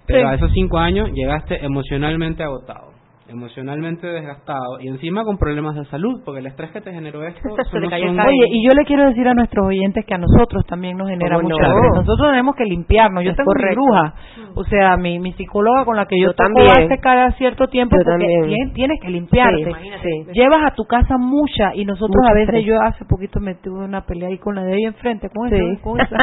Pero Sí. a esos cinco años llegaste emocionalmente agotado, emocionalmente desgastado, y encima con problemas de salud, porque el estrés que te generó esto Se le no cayó son-. Oye, y yo le quiero decir a nuestros oyentes que a nosotros también nos genera ¿Cómo mucho no? estrés. Nosotros tenemos que limpiarnos. Yo Es tengo correcto. mi bruja, o sea, mi, mi psicóloga con la que yo, Yo toco también. hace cada cierto tiempo Yo porque tienes que limpiarte. Sí. Llevas a tu casa mucha y nosotros Mucho a veces, estrés. yo hace poquito me tuve una pelea ahí con la de ella enfrente, con, Sí. esa- con esa.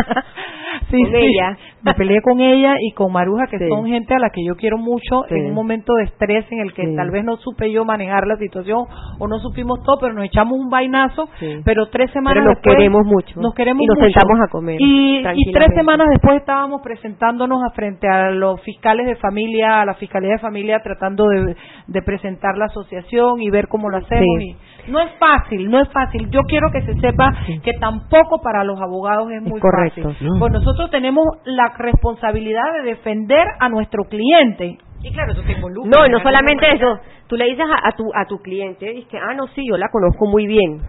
Sí, Con sí. ella. Me peleé con ella y con Maruja, que Sí. son gente a la que yo quiero mucho en un momento de estrés en el que tal vez no supe yo manejar la situación o no supimos todo, pero nos echamos un vainazo, pero tres semanas Pero nos después queremos mucho. nos queremos Y nos mucho. sentamos a comer, y, y tres semanas después estábamos presentándonos a frente a los fiscales de familia, a la fiscalía de familia, tratando de, de presentar la asociación y ver cómo lo hacemos. Y no es fácil, no es fácil. Yo quiero que se sepa que tampoco para los abogados es, Es muy correcto. fácil. No. Nosotros tenemos la responsabilidad de defender a nuestro cliente. Y claro, eso te involucra. No, y no solamente eso. Tú le dices a, a tu a tu cliente, dices, ah, no, sí, yo la conozco muy bien.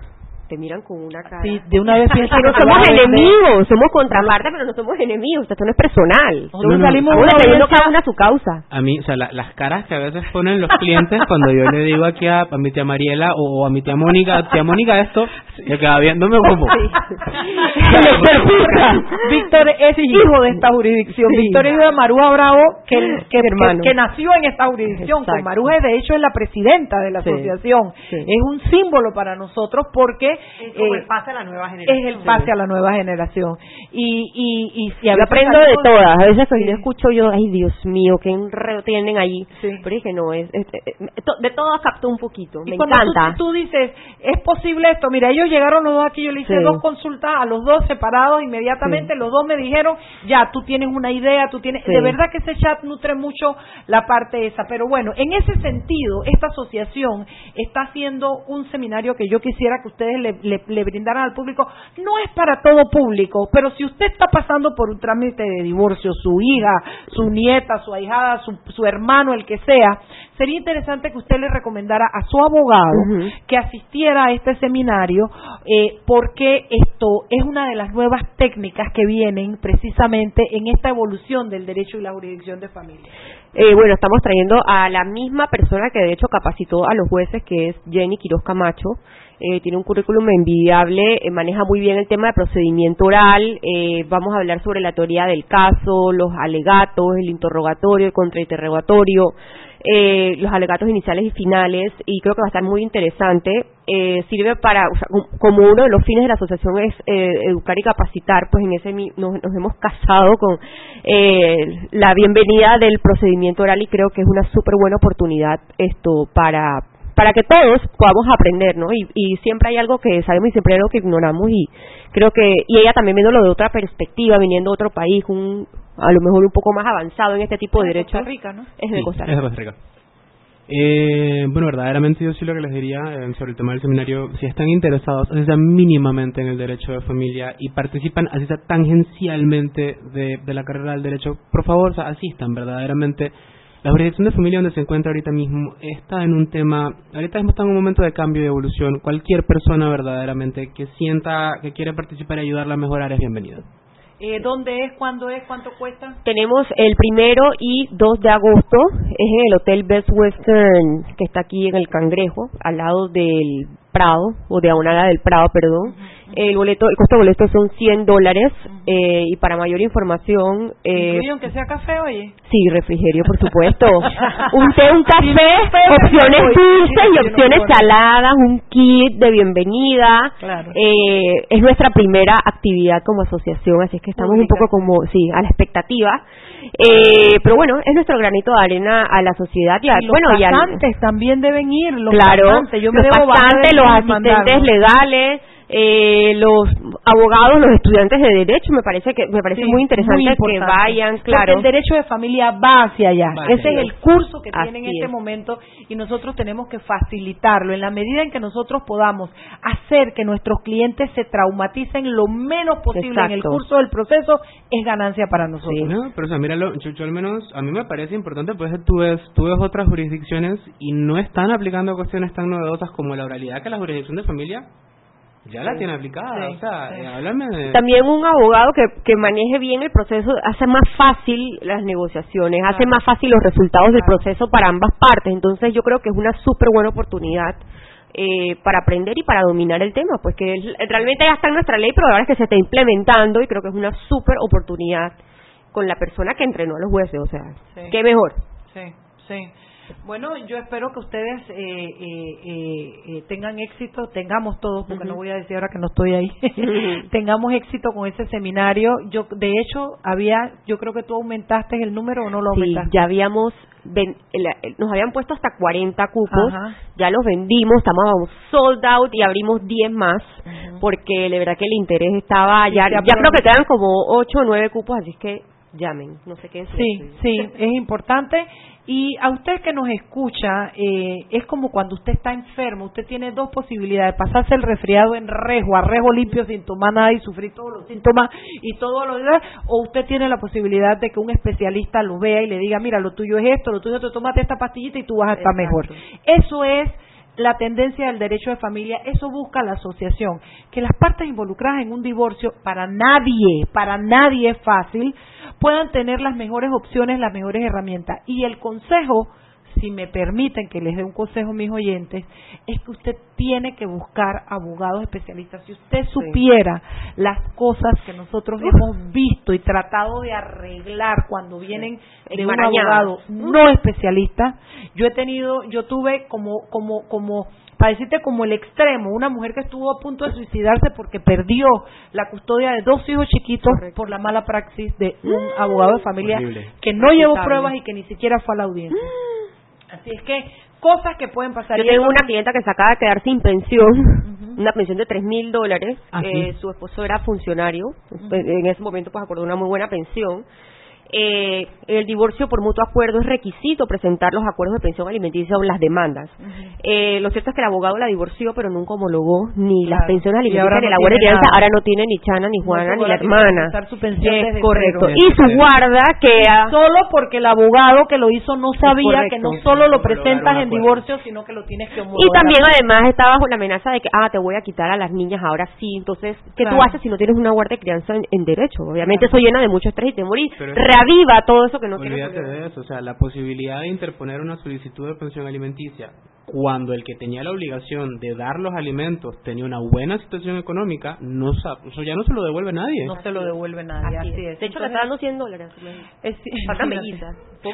Te miran con una cara. Sí, de una vez piensan que no somos a enemigos, somos contrapartes, pero no somos enemigos. Esto no es personal. Nosotros No, no, salimos una defendiendo audiencia- cada una su causa. A mí, o sea, la- las caras que a veces ponen los clientes cuando yo le digo aquí a, a mi tía Mariela o a mi tía Mónica, tía Mónica esto, ya queda viéndome como... Víctor es hijo de esta jurisdicción. Sí. Víctor es hijo de Maruja Bravo, que, que, hermano. que- que nació en esta jurisdicción. Exacto. De hecho, es la presidenta de la Sí. asociación. Sí. Es un símbolo para nosotros porque Es como eh, el pase a la nueva generación. es el pase a la nueva generación. Y, y, y a Yo aprendo de todas. A veces cuando Sí. yo escucho yo, ay Dios mío, qué enredo tienen allí. Sí. Pero es que no, es, es- es- to- de todas capto un poquito. Y Me cuando tú- encanta. Tú, dices, es posible esto. Mira, ellos llegaron los dos aquí, yo le hice Sí. dos consultas a los dos separados inmediatamente. Sí. Los dos me dijeron, ya, tú tienes una idea, tú tienes. Sí. De verdad que ese chat nutre mucho la parte esa. Pero bueno, en ese sentido, esta asociación está haciendo un seminario que yo quisiera que ustedes le, le- le brindaran al público. No es para todo público, pero si usted está pasando por un trámite de divorcio, su hija, su nieta, su ahijada, su, su hermano, el que sea, sería interesante que usted le recomendara a su abogado que asistiera a este seminario eh, porque esto es una de las nuevas técnicas que vienen precisamente en esta evolución del derecho y la jurisdicción de familia. Eh, bueno, estamos trayendo a la misma persona que de hecho capacitó a los jueces, que es Jenny Quiroz Camacho. Eh, tiene un currículum envidiable, eh, maneja muy bien el tema de procedimiento oral. eh, vamos a hablar sobre la teoría del caso, los alegatos, el interrogatorio, el contrainterrogatorio, los alegatos iniciales y finales. Y creo que va a estar muy interesante. Sirve para, o sea, como- uno de los fines de la asociación es educar y capacitar, pues en ese nos, nos hemos casado con la bienvenida del procedimiento oral y creo que es una súper buena oportunidad esto para para que todos podamos aprender, ¿no? Y, y siempre hay algo que sabemos y siempre hay algo que ignoramos y creo que y ella también viéndolo de otra perspectiva, viniendo de otro país, un a lo mejor un poco más avanzado en este tipo de De derechos. Costa Rica, ¿no? Es de Sí, Costa es de Rica. Costa Rica. Eh, bueno, verdaderamente yo sí lo que les diría eh, sobre el tema del seminario, si están interesados, así sea mínimamente en el derecho de familia y participan, así sea tangencialmente de, de la carrera del derecho, por favor, o sea, asistan verdaderamente. La jurisdicción de familia donde se encuentra ahorita mismo está en un tema, ahorita mismo está en un momento de cambio y evolución. Cualquier persona verdaderamente que sienta que quiere participar y ayudarla a mejorar es bienvenida. Eh, ¿Dónde es? ¿Cuándo es? ¿Cuánto cuesta? Tenemos el primero y 2 de agosto, es en el Hotel Best Western, que está aquí en el Cangrejo, al lado del Prado, o diagonal del Prado, perdón. El boleto, el costo del boleto son 100 dólares, eh, y para mayor información, eh, aunque sea café, oye. sí, refrigerio, por supuesto. un té, un café, opciones dulces Sí, y no opciones saladas, un kit de bienvenida. Claro. Eh, es nuestra primera actividad como asociación, así es que estamos un poco como, sí, a la expectativa. Eh, pero bueno, es nuestro granito de arena a la sociedad. Y a- Y los bueno, y pasantes también deben ir. Los claro, pasantes. Yo me los debo pasantes, los asistentes legales, eh, los abogados, los estudiantes de derecho, me parece que me parece Sí, muy interesante muy que vayan, Porque claro. el derecho de familia va hacia allá. Ese es el curso que Así tiene en este es. momento y nosotros tenemos que facilitarlo. En la medida en que nosotros podamos hacer que nuestros clientes se traumaticen lo menos posible en el curso del proceso, es ganancia para nosotros. No, pero o sea, míralo, yo, yo al menos, a mí me parece importante, pues tú ves, tú ves otras jurisdicciones y no están aplicando cuestiones tan novedosas como la oralidad que la jurisdicción de familia ya la Sí. tiene aplicada. Sí, o sea, sí. eh, háblame de... También un abogado que, que maneje bien el proceso hace más fácil las negociaciones, hace más fácil los resultados del proceso para ambas partes. Entonces yo creo que es una súper buena oportunidad eh, para aprender y para dominar el tema, pues que es- realmente ya está en nuestra ley, pero ahora es que se está implementando y creo que es una súper oportunidad con la persona que entrenó a los jueces. O sea, Sí. qué mejor. Sí, sí. Bueno, yo espero que ustedes eh, eh, eh, tengan éxito, tengamos todos, porque no voy a decir ahora que no estoy ahí, tengamos éxito con ese seminario. Yo, de hecho, había, yo creo que tú aumentaste el número o no lo Sí, aumentaste. ya habíamos, ven- nos habían puesto hasta 40 cupos, Ajá. ya los vendimos, estábamos sold out y abrimos 10 más, porque de verdad que el interés estaba, Sí, ya, ya creo que quedan como 8 o 9 cupos, así es que llamen, no sé qué decir. Sí, sí, es importante. Y a usted que nos escucha, eh, es como cuando usted está enfermo, usted tiene dos posibilidades, pasarse el resfriado en rejo, a rejo limpio sin tomar nada y sufrir todos los síntomas y todo lo demás, o usted tiene la posibilidad de que un especialista lo vea y le diga, mira, lo tuyo es esto, lo tuyo te tómate esta pastillita y tú vas a estar Exacto. mejor. Eso es la tendencia del derecho de familia, eso busca la asociación, que las partes involucradas en un divorcio, para nadie, para nadie es fácil, puedan tener las mejores opciones, las mejores herramientas. Y el consejo, si me permiten que les dé un consejo a mis oyentes, es que usted tiene que buscar abogados especialistas. Si usted supiera las cosas que nosotros hemos visto y tratado de arreglar cuando vienen de un abogado no especialista, yo he tenido, yo tuve como, como, como, para decirte como el extremo, una mujer que estuvo a punto de suicidarse porque perdió la custodia de dos hijos chiquitos por la mala praxis de un abogado de familia Horrible. que no llevó pruebas y que ni siquiera fue a la audiencia. Así es que cosas que pueden pasar. Yo tengo una clienta que se acaba de quedar sin pensión, una pensión de tres mil dólares. Eh, su esposo era funcionario, en ese momento pues acordó una muy buena pensión. Eh, el divorcio por mutuo acuerdo es requisito presentar los acuerdos de pensión alimenticia o las demandas. Eh, lo cierto es que el abogado la divorció, pero nunca homologó ni las Claro. pensiones Y alimenticias ahora ni no la guardia de tiene crianza. Ahora no tiene ni Chana, ni Juana, ni la hermana. empezar su pensión Es desde correcto. cero. Y su guarda que ha- solo porque el abogado que lo hizo no sabía que no solo lo presentas en divorcio, sino que lo tienes que Y homologar. también además está bajo la amenaza de que, ah, te voy a quitar a las niñas ahora sí. Entonces, ¿qué Claro. tú haces si no tienes una guardia de crianza en, en derecho? Obviamente eso llena de mucho estrés y temor y reaviva todo eso que no. Olvídate de eso, o sea, la posibilidad de interponer una solicitud de pensión alimenticia cuando el que tenía la obligación de dar los alimentos tenía una buena situación económica, no eso ya no se lo devuelve nadie. No se lo devuelve nadie, Así así es. es. De hecho, le está dando 100 dólares. Es- Falta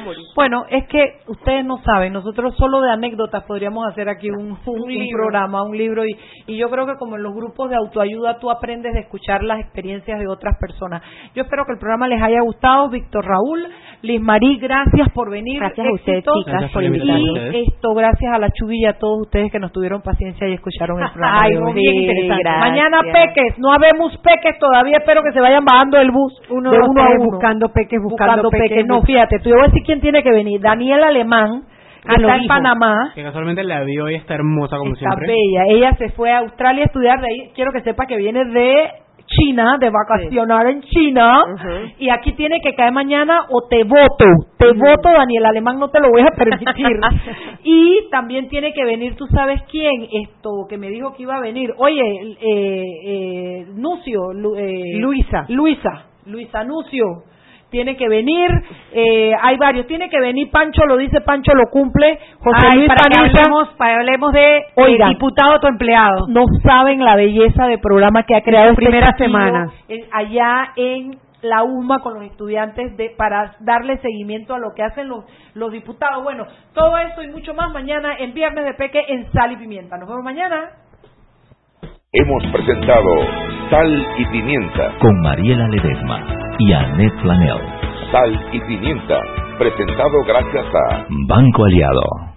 morir. Bueno, es que ustedes no saben, nosotros solo de anécdotas podríamos hacer aquí un, un- programa, un libro, y, y yo creo que como en los grupos de autoayuda tú aprendes de escuchar las experiencias de otras personas. Yo espero que el programa les haya gustado. Víctor Raúl, Liz Marí, gracias por venir. Gracias a ustedes, chicas, por y esto, gracias a la chubilla, a todos ustedes que nos tuvieron paciencia y escucharon el programa. Ay, sí, bien interesante. gracias. Mañana peques, no habemos peques todavía, espero que se vayan bajando del bus Uno, de dos, uno a tres, uno. buscando peques, buscando, Buscando peques. peques. No, fíjate, tú yo voy a decir quién tiene que venir. Daniel Alemán, que Ah, está en. Panamá. Que casualmente la vio y está hermosa como Está siempre. bella. Ella se fue a Australia a estudiar de ahí. Quiero que sepa que viene de China, de vacacionar en China. Y aquí tiene que caer mañana o te voto. Te voto, Daniel Alemán, no te lo voy a permitir. y también tiene que venir, tú sabes quién, esto que me dijo que iba a venir. Oye, eh, eh, Nucio, Lu- eh, Luisa. Luisa, Luisa Nucio. Tiene que venir, eh, hay varios, tiene que venir Pancho, lo dice Pancho, lo cumple, José Ay, Luis para que hablemos, para que hablemos de Oigan, eh, diputado tu empleado. no saben la belleza de programa que ha creado este primeras semanas. en- allá en la UMA con los estudiantes de para darle seguimiento a lo que hacen los, los diputados. Bueno, todo eso y mucho más mañana en Viernes de Peque en Sal y Pimienta. Nos vemos mañana. Hemos presentado Sal y Pimienta. Con Mariela Ledesma y Annette Flanell. Sal y Pimienta. Presentado gracias a Banco Aliado.